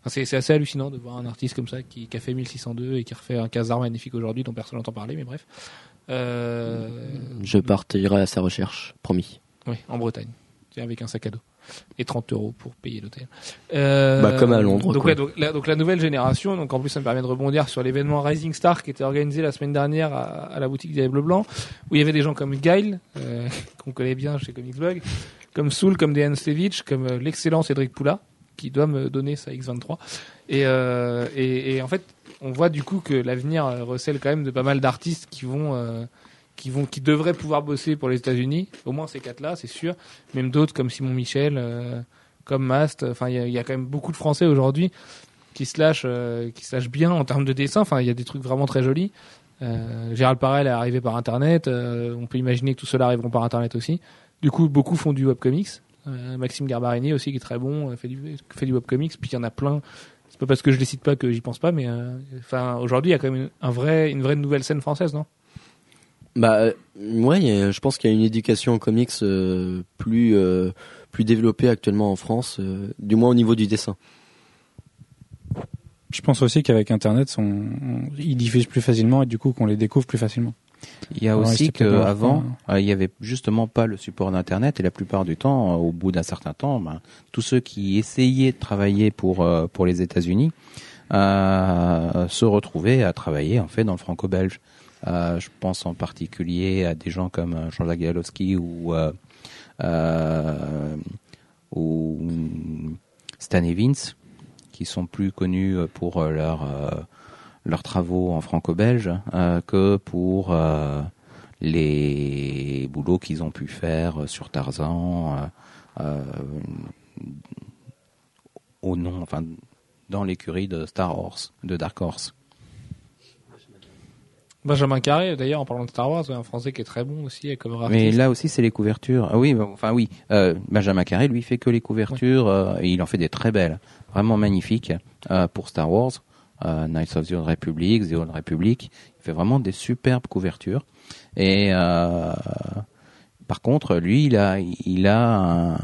Enfin, c'est c'est assez hallucinant de voir un artiste comme ça qui, qui a fait 1602 et qui refait un Casar magnifique aujourd'hui dont personne n'entend parler, mais bref. Euh, Je partirai à sa recherche, promis. oui, en Bretagne, avec un sac à dos et 30 euros pour payer l'hôtel. Euh, Bah, comme à Londres, Donc, quoi. ouais, donc, la, donc la nouvelle génération, donc en plus ça me permet de rebondir sur l'événement Rising Star qui était organisé la semaine dernière à, à la boutique Diable Blanc, où il y avait des gens comme Guile, euh, (laughs) qu'on connaît bien chez Comics Blog, comme Soul, comme Dejan Stevich, comme euh, l'excellent Cédric Poula, qui doit me donner sa X23. Et, euh, et, et en fait, on voit du coup que l'avenir euh, recèle quand même de pas mal d'artistes qui vont euh, qui vont qui devraient pouvoir bosser pour les États-Unis. Au moins ces quatre-là, c'est sûr. Même d'autres comme Simon Michel, euh, comme Mast. Enfin, il y a, quand même beaucoup de Français aujourd'hui qui se lâchent, euh, qui se lâchent bien en termes de dessin. Enfin, il y a des trucs vraiment très jolis. Euh, Gérald Parel est arrivé par Internet. on peut imaginer que tout cela arriveront par Internet aussi. Du coup, beaucoup font du webcomics. Maxime Garbarini aussi, qui est très bon, fait du, fait du webcomics. Puis il y en a plein. C'est pas parce que je les cite pas que j'y pense pas, mais enfin aujourd'hui, il y a quand même un vrai, une vraie nouvelle scène française, non? Bah euh, ouais, je pense qu'il y a une éducation en comics euh, plus euh, plus développée actuellement en France, euh, du moins au niveau du dessin. Je pense aussi qu'avec Internet, on, on- ils diffusent plus facilement et du coup qu'on les découvre plus facilement. Il y a aussi qu'avant, euh, il y avait justement pas le support d'Internet et la plupart du temps, au bout d'un certain temps, ben, tous ceux qui essayaient de travailler pour euh, pour les États-Unis euh, se retrouvaient à travailler en fait dans le franco-belge. Euh, je pense en particulier à des gens comme euh, Jean-Jacques Galowski ou euh, ou Stan Evans, qui sont plus connus pour leur leurs travaux en franco-belge que pour les boulots qu'ils ont pu faire sur Tarzan au nom, enfin dans l'écurie de Star Horse, de Dark Horse. Benjamin Carré, d'ailleurs, en parlant de Star Wars, un Français qui est très bon aussi, comme Mais là aussi, c'est les couvertures. Ah oui, bah, enfin oui. Euh, Benjamin Carré, lui, fait que les couvertures euh, et il en fait des très belles, vraiment magnifiques euh, pour Star Wars, Knights of the Old Republic, The Old Republic. Il fait vraiment des superbes couvertures. Et par contre, lui, il a, il a un-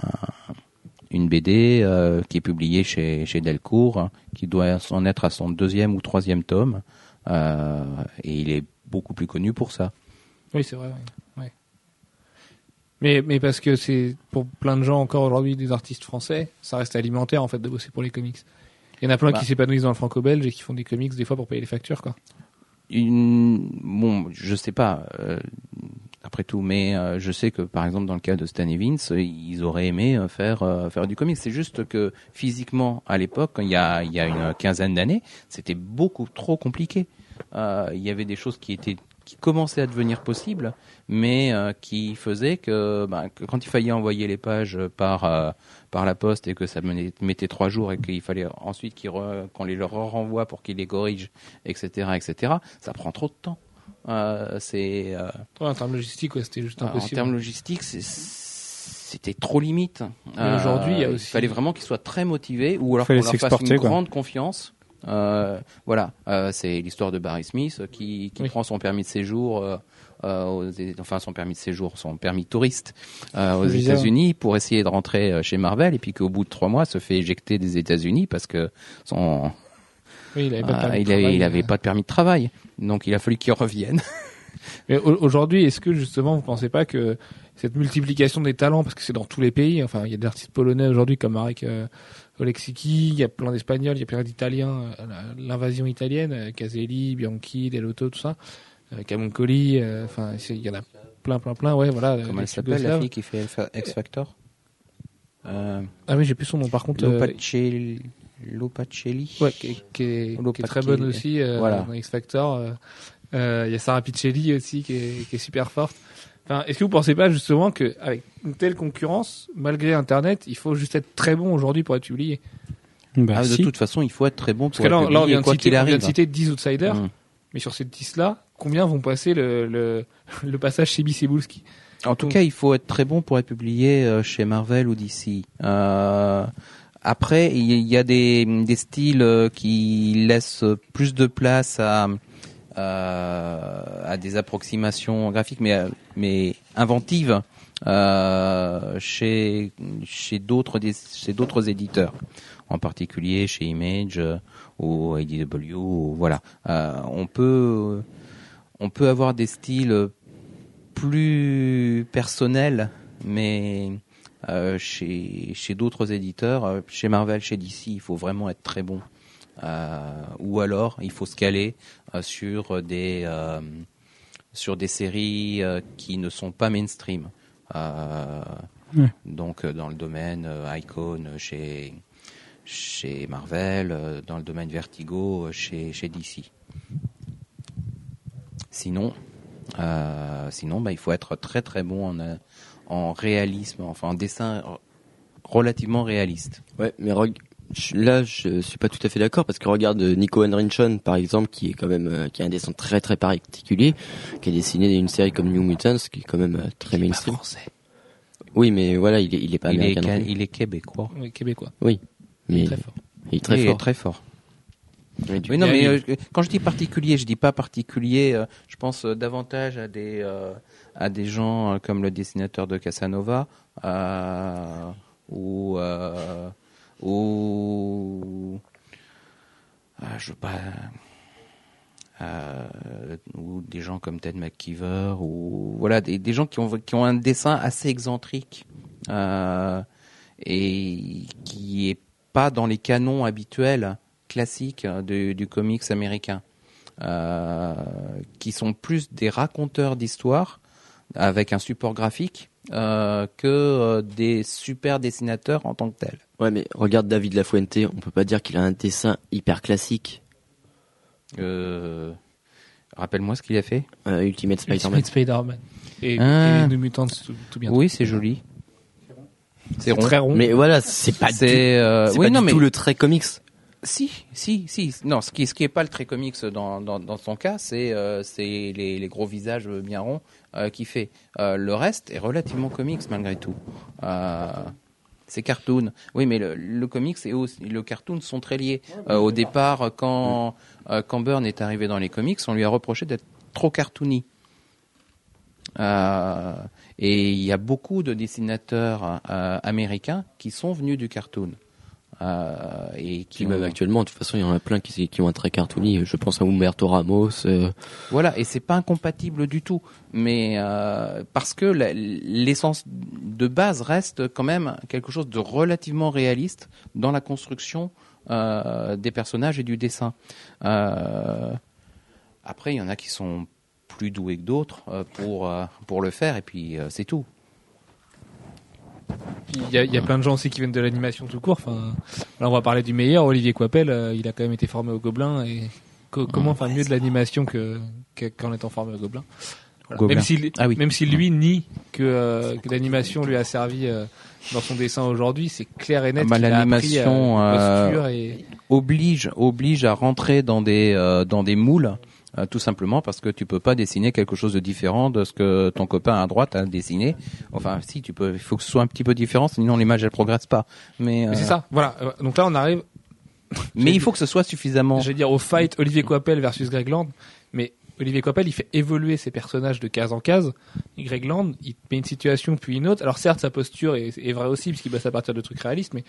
une BD qui est publiée chez, chez Delcourt, qui doit en être à son deuxième ou troisième tome. Euh, et il est beaucoup plus connu pour ça. Oui, c'est vrai. ouais. Ouais. Mais, mais parce que c'est pour plein de gens encore aujourd'hui, des artistes français, ça reste alimentaire en fait de bosser pour les comics. Il y en a plein Bah. qui s'épanouissent dans le franco-belge et qui font des comics des fois pour payer les factures quoi. Une... Bon, je sais pas, euh, après tout, mais euh, je sais que par exemple dans le cas de Stan euh, ils auraient aimé euh, faire euh, faire du comics. C'est juste que physiquement, à l'époque, il y a il y a une quinzaine d'années, c'était beaucoup trop compliqué. Euh, il y avait des choses qui étaient qui commençaient à devenir possibles, mais euh, qui faisaient que, bah, que quand il fallait envoyer les pages par euh, par la poste et que ça menait- mettait trois jours et qu'il fallait ensuite qu'on les leur renvoie pour qu'ils les corrigent, etc., etc. Ça prend trop de temps. Euh, c'est euh, Ouais, en termes logistiques, ouais, c'était juste en impossible. termes logistiques, c'est- c'était trop limite. Aujourd'hui, il fallait vraiment qu'ils soient très motivés ou alors qu'on Fallait leur fasse s'exporter, une quoi. grande confiance. Euh, voilà, euh, c'est l'histoire de Barry Smith qui, qui Oui. prend son permis de séjour, euh, aux, enfin son permis de séjour, son permis touriste euh, aux. États-Unis pour essayer de rentrer chez Marvel et puis qu'au bout de trois mois se fait éjecter des États-Unis parce que son Oui, il avait pas de euh, permis de il avait travail, il avait pas de permis de travail, donc il a fallu qu'il revienne. (laughs) Mais au- aujourd'hui, est-ce que justement vous pensez pas que cette multiplication des talents, parce que c'est dans tous les pays, enfin il y a des artistes polonais aujourd'hui comme Marek Oleksicki, il y a plein d'Espagnols, il y a plein d'Italiens, euh, l'invasion italienne, euh, Caselli, Bianchi, Delotto, tout ça, euh, Camuncoli, euh, enfin il y en a plein, plein, plein, ouais, voilà. Comment elle s'appelle la fille qui fait X Factor euh, Ah oui, j'ai plus son nom. Par contre, Lopacelli. Lopacelli. ouais, qui, est- qui est, qui est Lopachelli. très bonne aussi Voilà. dans X Factor. Il y a Sarah Piccelli aussi qui est, qui est super forte. Enfin, est-ce que vous pensez pas justement que avec une telle concurrence, malgré Internet, il faut juste être très bon aujourd'hui pour être publié? Bah, Ah, de si. toute façon, il faut être très bon Parce pour que là, être là, on publié, vient de quoi citer, qu'il on vient de citer 10 outsiders, Mm. mais sur ces 10-là, combien vont passer le, le, (laughs) le passage chez Cebulski En tout cas, il faut être très bon pour être publié euh, chez Marvel ou DC. Euh, après, il y- a des, des styles euh, qui laissent plus de place à, euh, à des approximations graphiques, mais, euh, mais inventives euh, chez, chez d'autres éditeurs, en particulier chez Image euh, ou IDW. ou voilà, Euh, on peut on peut avoir des styles plus personnel, mais euh, chez, chez d'autres éditeurs, euh, chez Marvel, chez DC, il faut vraiment être très bon. Euh, ou alors, il faut se caler euh, sur des euh, sur des séries euh, qui ne sont pas mainstream. Euh, Ouais. Donc, dans le domaine euh, Icon chez chez Marvel, euh, dans le domaine Vertigo chez chez DC. Sinon, euh, sinon, bah, il faut être très très bon en, en réalisme, enfin en dessin relativement réaliste. Ouais, mais je- là, je suis pas tout à fait d'accord parce que regarde euh, Nico Henrichon, par exemple, qui est quand même euh, qui a un dessin très très particulier, qui a dessiné une série comme New Mutants, qui est quand même euh, très mainstream. français. Oui, mais voilà, il est, il est pas Il est, américain. non plus. il est québécois. Oui, québécois. Oui, mais Très fort. il est très Oui, il est fort. très fort. Mais du Oui, non, mais euh, quand je dis particulier, je dis pas particulier. euh, je pense euh, davantage à des euh, à des gens euh, comme le dessinateur de Casanova euh, ou euh, ou euh, je veux pas euh, ou des gens comme Ted McKeever ou voilà des, gens qui ont qui ont un dessin assez excentrique euh, et qui est pas dans les canons habituels classiques euh, du, comics américain, euh, qui sont plus des raconteurs d'histoires avec un support graphique euh, que des super dessinateurs en tant que tels. Ouais, mais regarde David Lafuente, on peut pas dire qu'il a un dessin hyper classique. Euh, Rappelle-moi ce qu'il a fait. Euh, Ultimate Spider-Man. Ultimate Spider-Man. Et, Ah. et New Mutants tout, tout bien. Oui, c'est joli. C'est rond. très rond. Mais voilà, c'est pas, du, euh, c'est oui pas non du mais tout le trait comics. Si, si, si. Non, ce qui, ce qui est pas le trait comics dans, dans, dans son cas, c'est euh, c'est les, les gros visages bien ronds euh, qu'il fait. Euh, le reste est relativement comics malgré tout. Euh, c'est cartoon. Oui, mais le, le comics et aussi, le cartoon sont très liés. Euh, au départ, quand, euh, quand Byrne est arrivé dans les comics, on lui a reproché d'être trop cartoony. Euh, et il y a beaucoup de dessinateurs euh, américains qui sont venus du cartoon. Euh, et qui même actuellement, de toute façon, il y en a plein qui, qui ont un très cartoony. Je pense à Humberto Ramos. euh, Voilà, et c'est pas incompatible du tout, mais euh, parce que l'essence de base reste quand même quelque chose de relativement réaliste dans la construction des personnages et du dessin. Après, il y en a qui sont plus doués que d'autres pour pour le faire, et puis c'est tout. Il y, a, il y a plein de gens aussi qui viennent de l'animation tout court. Enfin, là, on va parler du meilleur. Olivier Coipel, euh, il a quand même été formé au Gobelin. Et co- comment faire mieux de l'animation que que- qu'en étant formé au Gobelin? Voilà. Gobelin. Même si Ah oui. même si lui nie que, euh, que l'animation lui a servi euh, dans son dessin aujourd'hui, c'est clair et net. Ah bah, l'animation, et oblige oblige à rentrer dans des dans des moules euh, tout simplement parce que tu peux pas dessiner quelque chose de différent de ce que ton copain à droite a dessiné. Enfin, si tu peux, il faut que ce soit un petit peu différent, sinon l'image elle progresse pas. Mais, Mais euh, c'est ça. Voilà. Euh, Donc là, on arrive (laughs) Mais il faut que ce soit suffisamment. Je vais dire au fight Olivier Coipel versus Greg Land, mais Olivier Coipel il fait évoluer ses personnages de case en case. Et Greg Land il met une situation puis une autre. Alors certes sa posture est, est vraie aussi puisqu'il bosse à partir de trucs réalistes, mais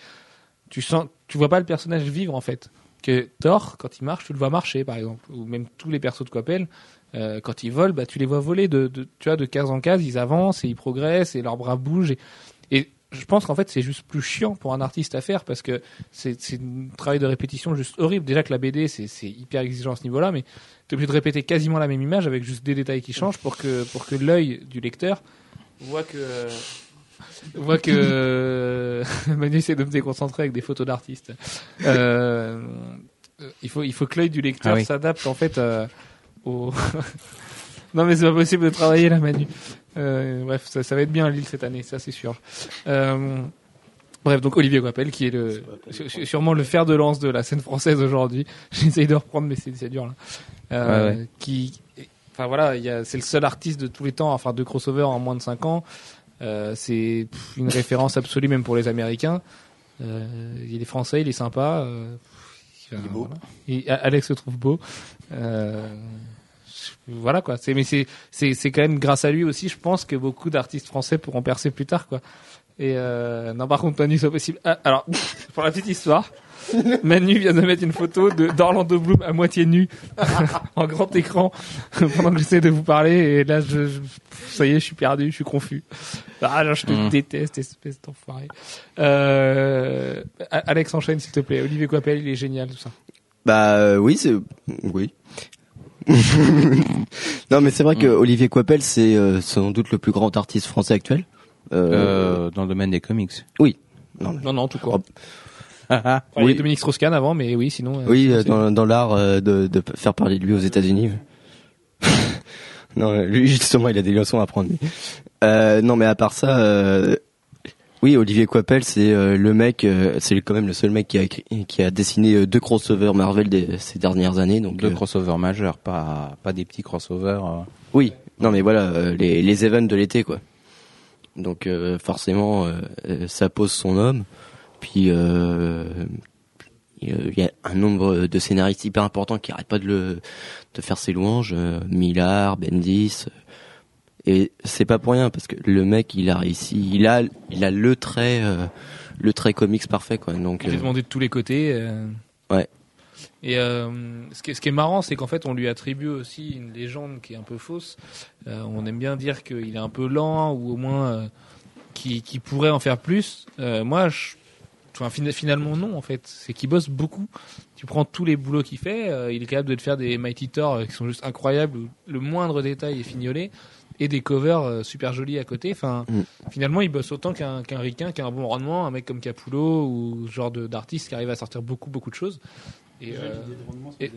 tu sens, tu vois pas le personnage vivre en fait. Que Thor quand il marche tu le vois marcher par exemple, ou même tous les persos de Coipel. euh, quand ils volent, bah, tu les vois voler de, tu vois, de case en case, ils avancent et ils progressent et leurs bras bougent. Et, je pense qu'en fait, c'est juste plus chiant pour un artiste à faire parce que c'est un travail de répétition juste horrible. Déjà que la BD, c'est c'est hyper exigeant à ce niveau-là, mais tu es obligé de répéter quasiment la même image avec juste des détails qui changent pour que, pour que l'œil du lecteur voit que. Voit que (laughs) Manu essaie de me déconcentrer avec des photos d'artistes. Euh, il faut il faut que l'œil du lecteur Ah oui. s'adapte en fait euh, au (laughs) non mais c'est pas possible de travailler là Manu. Euh, bref, ça, ça va être bien à Lille cette année, ça c'est sûr. Euh, bref, donc Olivier Coipel qui est le sûrement le fer de lance de la scène française aujourd'hui. (laughs) J'essaye de reprendre mais c'est dur là. Euh, Ouais, ouais. Qui enfin voilà, c'est le seul artiste de tous les temps à faire deux crossovers en moins de 5 ans. Euh, c'est une référence absolue même pour les Américains. Euh, il est français, il est sympa. Euh, il est beau. Alex se trouve beau. Euh, voilà quoi. C'est mais c'est c'est c'est quand même grâce à lui aussi, je pense que beaucoup d'artistes français pourront percer plus tard quoi. Et euh, non par contre Manu c'est possible. Ah, alors (laughs) pour la petite histoire, (laughs) Manu vient de mettre une photo de d'Orlando Bloom à moitié nu (laughs) en grand écran (laughs) pendant que j'essaie de vous parler et là je, je- ça y est je suis perdu, je suis confus. Ah là je te Mm. déteste espèce d'enfoiré. Euh, Alex enchaîne s'il te plaît. Olivier Coipel il est génial tout ça. Bah euh, oui, c'est oui. non, mais c'est vrai que Olivier Coipel, c'est euh, sans doute le plus grand artiste français actuel. Euh, euh, dans le domaine des comics. oui. Non, mais- Non non tout court. (laughs) Il y Oui. a Dominique Strauss-Kahn avant, mais oui, sinon. euh, Oui, euh, dans, dans l'art euh, de, de faire parler de lui aux États-Unis. (laughs) non, lui justement, il a des leçons à prendre. Euh, non, mais à part ça, euh, oui, Olivier Coipel, c'est euh, le mec, euh, c'est quand même le seul mec qui a qui a dessiné euh, deux crossovers Marvel des, ces dernières années. Donc, Deux euh, crossovers majeurs, pas pas des petits crossovers. euh. oui, non, mais voilà, euh, les, les events de l'été, quoi. Donc euh, forcément, ça pose son homme. Puis euh, il y a un nombre de scénaristes hyper importants qui arrêtent pas de le de faire ses louanges. euh, Millard, Bendis. euh, Et c'est pas pour rien parce que le mec, il a réussi. Il a, il a le trait, le trait comics parfait, quoi. Donc Il est demandé de tous les côtés. Ouais. Et euh, ce, qui est, ce qui est marrant, c'est qu'en fait, on lui attribue aussi une légende qui est un peu fausse. Euh, on aime bien dire qu'il est un peu lent ou au moins euh, qui, qui pourrait en faire plus. Moi, je, enfin, finalement non, en fait. C'est qu'il bosse beaucoup. Tu prends tous les boulots qu'il fait, euh, il est capable de te faire des Mighty Thor euh, qui sont juste incroyables. Où le moindre détail est fignolé et des covers euh, super jolis à côté. Enfin, Mm. finalement, il bosse autant qu'un qu'un ricain, qui a un bon rendement, un mec comme Capullo ou ce genre de- d'artiste qui arrive à sortir beaucoup beaucoup de choses. Et euh, et-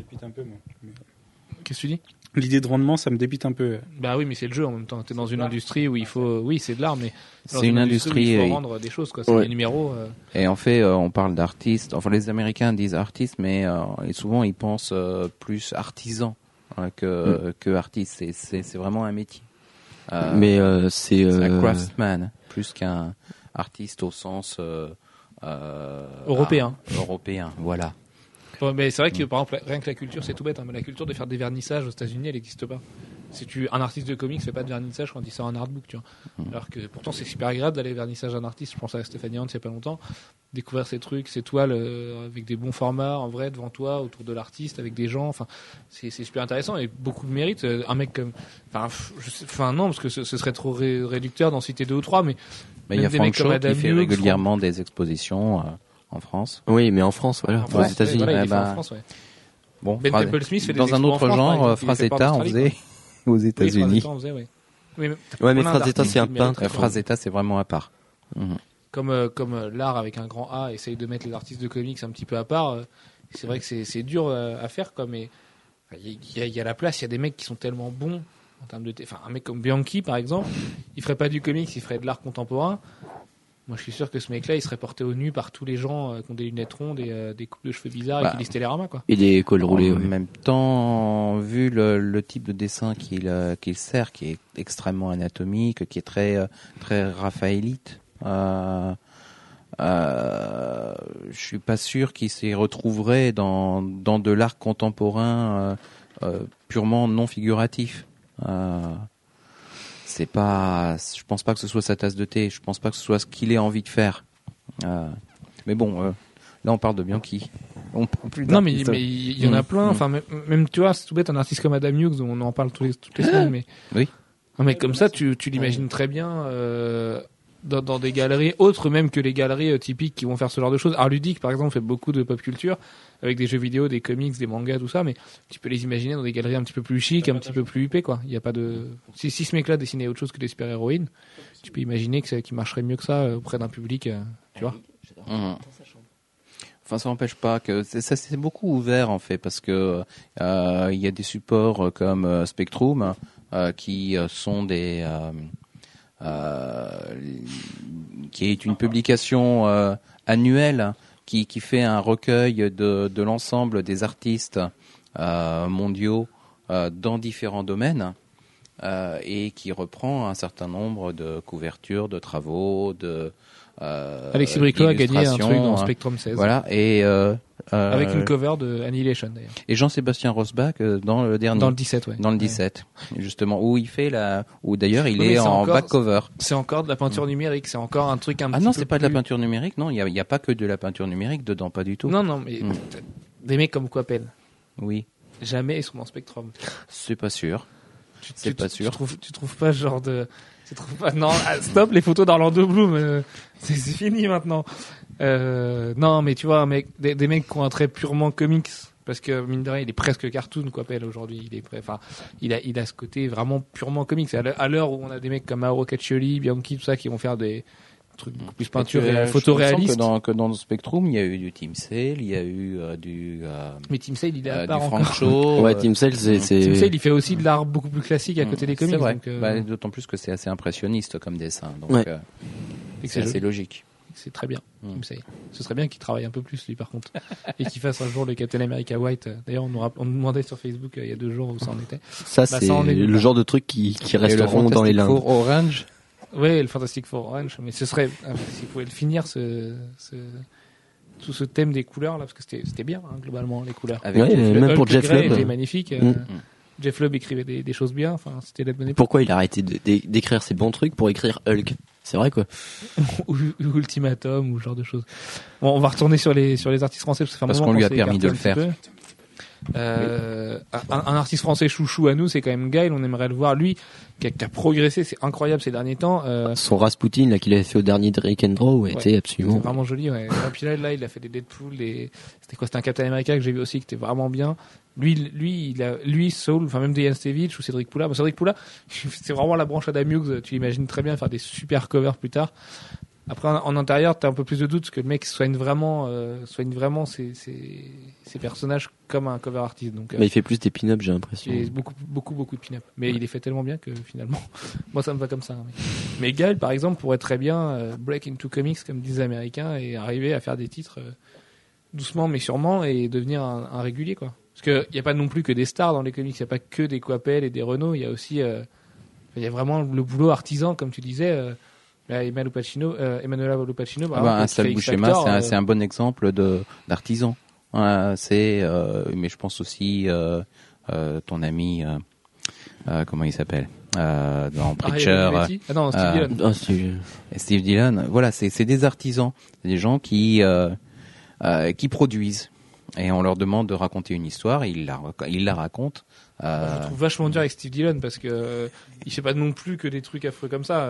qu'est-ce que tu dis? L'idée de rendement, ça me dépite un peu. Bah oui, mais c'est le jeu en même temps. T'es dans une industrie où il faut, oui, c'est de l'art, mais C'est une où industrie. il et- faut rendre des choses, quoi. C'est Ouais. des numéros. euh, Et en fait, euh, on parle d'artistes. Enfin, les Américains disent artistes, mais euh, et souvent ils pensent euh, plus artisan hein, que que artiste. C'est vraiment un métier. Euh, mais euh, c'est un craftsman plus qu'un artiste au sens euh, euh, Européen. ah, européen, voilà. Bon, mais c'est vrai que par exemple, rien que la culture, c'est tout bête. hein, mais la culture de faire des vernissages aux États-Unis, elle n'existe pas. si tu un artiste de comics fait pas de vernissage quand il sort un artbook, tu vois. Mhm. Alors que pourtant c'est super agréable d'aller vernissage d'un artiste. Je pense à Stéphanie Hans il y a pas longtemps, découvrir ces trucs, ces toiles euh, avec des bons formats en vrai devant toi, autour de l'artiste, avec des gens. Enfin, c'est super intéressant et beaucoup de mérite. Euh, Un mec comme, enfin, pff, je sais- enfin non parce que ce, ce serait trop ré- réducteur d'en citer deux ou trois, mais Mais il y a Même des Frank mecs comme Shaw Adam qui fait Hughes, régulièrement des expositions euh, en France. Oui, mais en France, voilà, en aux France, États-Unis. ouais, voilà, il est fait en France, ouais. Bon, Ben Temple Smith fait des dans un autre genre, fait Frazetta, on faisait (laughs) aux États-Unis. Ouais. Oui, mais Ouais, mais Frazetta, c'est un peintre. fort. Frazetta, c'est vraiment à part. Mhm. comme euh, comme euh, l'art avec un grand A essaye de mettre les artistes de comics un petit peu à part euh, c'est vrai que c'est c'est dur à faire quoi mais il y, y a la place il y a des mecs qui sont tellement bons en termes de t- enfin un mec comme Bianchi par exemple il ferait pas du comics il ferait de l'art contemporain moi je suis sûr que ce mec là il serait porté au nu par tous les gens euh, qui ont des lunettes rondes et euh, des coupes de cheveux bizarres et Bah. qui lisent Télérama quoi Et des cols roulés, en ouais. même temps, vu le, le type de dessin qu'il euh, qu'il sert, qui est extrêmement anatomique, qui est très euh, très raphaélite, euh, euh, je suis pas sûr qu'il s'y retrouverait dans dans de l'art contemporain euh, euh, purement non figuratif. Euh, c'est pas, je pense pas que ce soit sa tasse de thé. Je pense pas que ce soit ce qu'il ait envie de faire. Euh, mais bon, euh, là on parle de Bianchi. On parle plus non mais il y en a Mm. plein Mm. enfin même, même, tu vois c'est tout bête un artiste comme Adam Hughes on en parle tous les, toutes les semaines mais (gasps) Oui. un mec comme ça tu tu l'imagines très bien euh, dans, dans des galeries autres même que les galeries euh, typiques qui vont faire ce genre de choses. Art ludique par exemple fait beaucoup de pop culture avec des jeux vidéo, des comics, des mangas, tout ça, mais tu peux les imaginer dans des galeries un petit peu plus chic, un petit peu plus huppées quoi. Il y a pas de si, si ce mec-là dessinait autre chose que des super héroïnes, tu peux imaginer que ça, qu'il marcherait mieux que ça euh, auprès d'un public, euh, tu vois. Mhm. Enfin, ça n'empêche pas que ça s'est beaucoup ouvert en fait parce que euh, il y a des supports comme euh, Spectrum euh, qui euh, sont des euh, euh, qui est une publication euh, annuelle qui, qui fait un recueil de, de l'ensemble des artistes euh, mondiaux euh, dans différents domaines euh, et qui reprend un certain nombre de couvertures, de travaux, de euh, Alexis Bricot a gagné un truc dans hein. Spectrum 16 Voilà, et, euh, avec une cover de Annihilation d'ailleurs. et Jean-Sébastien Rosbach dans le dernier, Dans le 17 ouais. dans le Ouais. 17, justement, où il fait la, où d'ailleurs il est en encore- back cover. C'est encore de la peinture numérique, c'est encore un truc un Ah petit non, peu c'est pas de la peinture numérique, non, il y a, pas que de la peinture numérique dedans, pas du tout. Non non, mais Mm. t'as- des mecs comme Coppel, Oui, jamais ils sont dans Spectrum. c'est pas sûr. Tu- C'est tu- pas tu sûr. trouves, tu trouves pas genre de. Tu trouves pas. Non, ah, stop les photos d'Orlando Bloom. euh, (laughs) c'est fini maintenant. Euh, non, mais tu vois, mec, des, des mecs qui ont un trait purement comics. Parce que mine de rien, il est presque cartoon, quoi, Pell, aujourd'hui. Il est, enfin, il a, il a ce côté vraiment purement comics. À l'heure- à l'heure où on a des mecs comme Mauro Caccioli, Bianchi, tout ça, qui vont faire des trucs beaucoup plus peinture Tu- et je- photo il me semble réaliste. Que dans, que dans le Spectrum, il y a eu du Team Sale, il y a eu euh, du, euh, Mais Tim Sale, il est à euh, part du encore. Frank Shaw. Ouais, Team Cell, c'est, Tim Sale, il fait aussi de l'art beaucoup plus classique à côté des comics. C'est vrai. euh, Bah, D'autant plus que c'est assez impressionniste comme dessin, donc Ouais. euh, c'est assez logique. C'est très bien. Mm. Tim Sale. Ce serait bien qu'il travaille un peu plus lui par contre (laughs) et qu'il fasse un jour le Captain America White. D'ailleurs, on nous, rapp- on nous demandait sur Facebook euh, il y a deux jours où ça en était. ça, Bah, c'est le genre de truc qui, qui le resteront dans les limbes. Orange, Oui, le Fantastic Four Orange, mais ce serait ah, s'il pouvait le finir ce, ce tout ce thème des couleurs là parce que c'était c'était bien hein, globalement les couleurs. avec Ouais, Jeff et Le même Hulk pour Jeff Grey Lubb. était magnifique. euh, Mm. Jeff Lubb écrivait des, des choses bien. Enfin, c'était la bonne époque. Pourquoi il a arrêté d'écrire ses bons trucs pour écrire Hulk? C'est vrai quoi. (laughs) ou, ou Ultimatum ou ce genre de choses. Bon, on va retourner sur les sur les artistes français parce, que ça fait un Parce moment qu'on lui a permis de le peu. Euh, un, un artiste français chouchou à nous, c'est quand même Gaël. On aimerait le voir lui, qui a, qui a progressé, c'est incroyable ces derniers temps. Euh, Son Rasputin là qu'il avait fait au dernier Drake and Draw était c'est absolument. vraiment joli. Ouais. Et puis là, là, il a fait des Deadpool, des... c'était quoi C'était un Captain America que j'ai vu aussi, qui était vraiment bien. Lui, lui, il a, lui, Saul, enfin même Diane Stevich ou Cédric Poula. Bon, Cédric Poula, (laughs) c'est vraiment la branche Adam Hughes. Tu l'imagines très bien faire des super covers plus tard. Après, en, intérieur, t'as un peu plus de doute parce que le mec soigne vraiment, euh, soigne vraiment ses, ses, ses personnages comme un cover artiste. Donc, euh, Mais il fait plus des pin-ups, j'ai l'impression. il beaucoup, beaucoup, beaucoup de pin-up. Mais il est fait tellement bien que finalement, (laughs) moi ça me va comme ça. hein, Mais, mais par exemple, pourrait très bien euh, break into comics, comme disent les Américains, et arriver à faire des titres euh, doucement mais sûrement et devenir un, un régulier, quoi. Parce qu'il n'y a pas non plus que des stars dans les comics, il n'y a pas que des Coppel et des Renault, il y a aussi, il y a vraiment le boulot artisan, comme tu disais. Emmanuel Lupacino, euh, Lupacino, par Ah bah, exemple, un qui Sal fait X Buscema, Factor, c'est un, euh, c'est un bon exemple d'artisan. Voilà, c'est, euh, mais je pense aussi, euh, euh, ton ami, euh, euh, comment il s'appelle euh, dans Ah, Preacher. Ah non, Steve euh, Dillon. Et Steve Dillon, voilà, c'est des artisans, c'est des gens qui euh, euh, qui produisent et on leur demande de raconter une histoire, et ils la ils la racontent. Je Euh, trouve vachement dur avec Steve Dillon parce que euh, il fait pas non plus que des trucs affreux comme ça.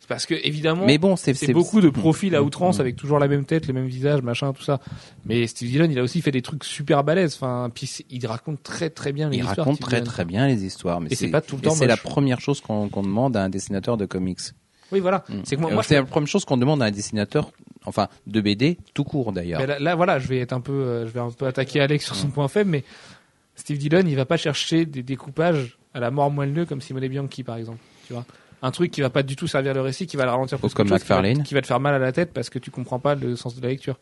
C'est parce que évidemment, mais bon, c'est beaucoup de profils à Mm, outrance mm. avec toujours la même tête, le même visage, machin, tout ça. Mais Steve Dillon, il a aussi fait des trucs super balèzes. Enfin, puis il raconte très très bien les Il histoires. raconte Steve très Dillon. très bien les histoires, mais c'est pas tout le temps C'est la première chose qu'on demande à un dessinateur de comics. Oui, voilà. Mm. C'est que moi, Euh, je c'est la première chose qu'on demande à un dessinateur, enfin de BD tout court d'ailleurs. Là, là, voilà, je vais être un peu, euh, je vais un peu attaquer Alex sur son point faible, mais Steve Dillon, il va pas chercher des découpages à la mort moelleux comme Simone Bianchi, par exemple. Tu vois, un truc qui va pas du tout servir le récit, qui va le ralentir plus comme chose, qui va- qui va te faire mal à la tête parce que tu comprends pas le sens de la lecture.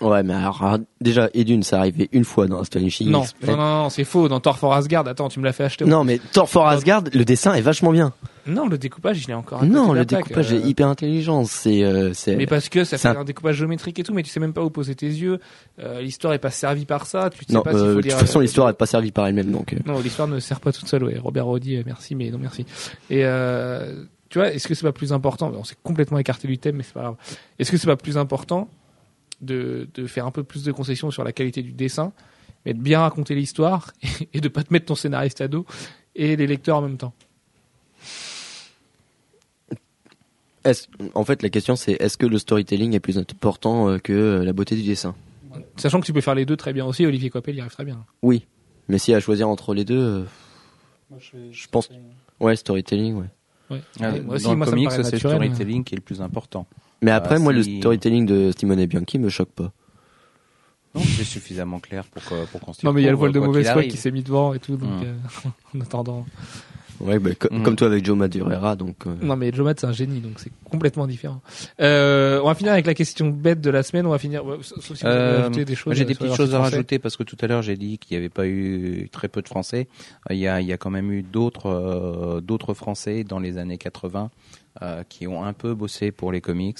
Ouais, mais alors, déjà, Edune, ça arrivé une fois dans Astonishing Non, non, non, non, c'est faux. Dans Thor for Asgard, attends, tu me l'as fait acheter. Non, mais Thor for Asgard, le dessin est vachement bien. Non, le découpage, il est encore. à côté Non, le découpage euh, est hyper intelligent. C'est, euh, c'est. Mais parce que ça fait un- un découpage géométrique et tout, mais tu sais même pas où poser tes yeux. Euh, l'histoire est pas servie par ça. Tu sais Non, pas s'il faut de toute façon, l'histoire n'est pas servie par elle-même, donc. Non, l'histoire ne sert pas toute seule, ouais. Robert Roddy, merci, mais non merci. Et tu vois, est-ce que c'est pas plus important? On s'est complètement écarté du thème, mais c'est pas grave. Est-ce que c'est pas plus important de, de faire un peu plus de concessions sur la qualité du dessin, mais de bien raconter l'histoire (laughs) et de pas te mettre ton scénariste à dos et les lecteurs en même temps Est-ce- en fait, la question c'est est-ce que le storytelling est plus important euh, que euh, la beauté du dessin? Sachant que tu peux faire les deux très bien aussi, Olivier Coppel y arrive très bien. Oui, mais si à choisir entre les deux, euh, je pense. Ouais, storytelling, ouais. Ouais. Euh, Et moi aussi, dans moi, le comics, c'est le storytelling qui est le plus important. Mais après, Ah, moi, le storytelling de Simone Bianchi me choque pas. Non, c'est suffisamment clair pour que, pour qu'on s'y Non, mais il y a le vol de mauvaise foi qui s'est mis devant et tout, donc Mm. euh, (laughs) en attendant. Ouais, bah, co- Mm. comme toi avec Joe Madureira, donc. euh, Non mais Joe Matt c'est un génie donc c'est complètement différent. Euh, on va finir avec la question bête de la semaine. On va finir sauf si vous Euh, des choses. J'ai des les petites choses à rajouter parce que tout à l'heure j'ai dit qu'il n'y avait pas eu très peu de Français. Euh, Il y a, il y a quand même eu d'autres euh, d'autres Français dans les années 80 euh, qui ont un peu bossé pour les comics.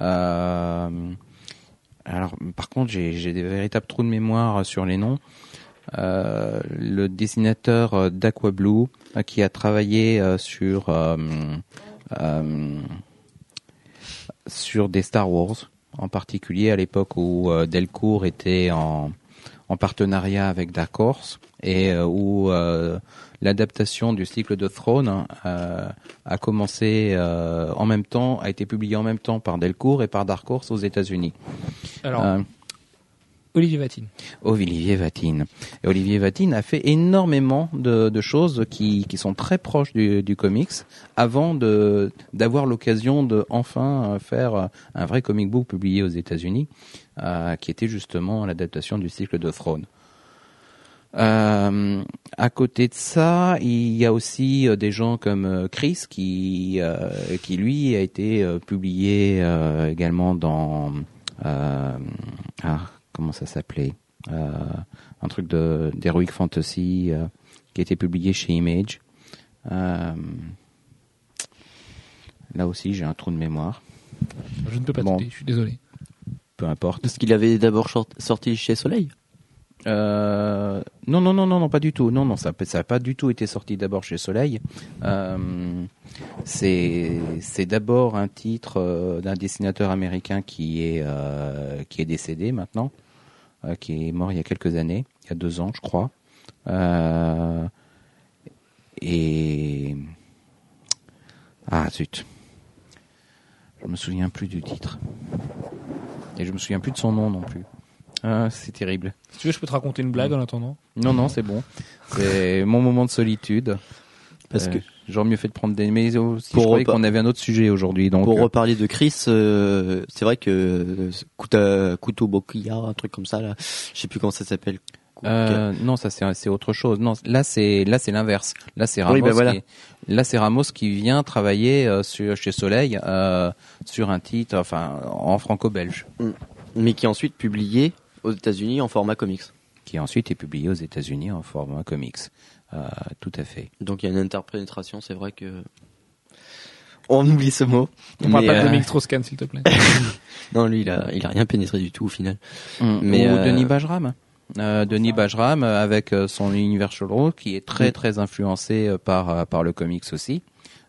Euh, alors, par contre, j'ai des véritables trous de mémoire sur les noms. Euh, le dessinateur euh, d'Aqua Blue euh, qui a travaillé euh, sur euh, euh, sur des Star Wars, en particulier à l'époque où euh, Delcourt était en, en partenariat avec Dark Horse et euh, où euh, l'adaptation du cycle de Throne euh, a commencé en même temps, a été publiée en même temps par Delcourt et par Dark Horse aux États-Unis. Alors Olivier Vatine. Olivier Vatine. Et Olivier Vatine a fait énormément de, de choses qui, qui sont très proches du, du comics avant de d'avoir l'occasion de enfin faire un vrai comic book publié aux États-Unis, euh, qui était justement l'adaptation du cycle de Throne. Euh, à côté de ça, il y a aussi euh, des gens comme euh, Chris qui euh, qui lui a été euh, publié euh, également dans euh, ah, comment ça s'appelait Euh, un truc de d'heroic fantasy euh, qui a été publié chez Image. Euh, là aussi, j'ai un trou de mémoire. Je ne peux pas Bon. je suis désolé. Peu importe. Parce qu'il avait d'abord sorti chez Soleil. Euh, non, non, non, non, non, pas du tout. Non, non, ça, ça a pas du tout été sorti d'abord chez Soleil. Euh, c'est, d'abord un titre euh, d'un dessinateur américain qui est euh, qui est décédé maintenant, euh, qui est mort il y a quelques années, il y a deux ans, je crois. Et ah zut, je me souviens plus du titre. Et je me souviens plus de son nom non plus. Ah, c'est terrible. Si tu veux, je peux te raconter une blague en attendant. Non, non, c'est bon. C'est (laughs) mon moment de solitude. Parce Euh, que j'aurais mieux fait de prendre des. Mais aussi, Pour je croyais qu'on avait un autre sujet aujourd'hui. Donc, pour euh, reparler de Chris, euh, c'est vrai que euh, Kuta, Kuto Bokuya, un truc comme ça là, je sais plus comment ça s'appelle. euh, non, ça c'est autre chose. Non, là c'est là c'est l'inverse. Là c'est Ramos. Oui, ben voilà. qui, là c'est Ramos qui vient travailler euh, sur chez Soleil euh, sur un titre, enfin en franco-belge, Mais qui est ensuite publié aux États-Unis en format comics. qui ensuite est publié aux États-Unis en format comics. Euh, tout à fait. Donc il y a une interprétation, c'est vrai que on oublie ce mot. On parle pas de euh, Dominique Strauss-Kahn, s'il te plaît. (laughs) Non, lui il a il a rien pénétré du tout au final. Mm. Mais, Ou euh, Denis Bajram. euh, Denis Bajram avec son Universal Road qui est très très influencé par par le comics aussi.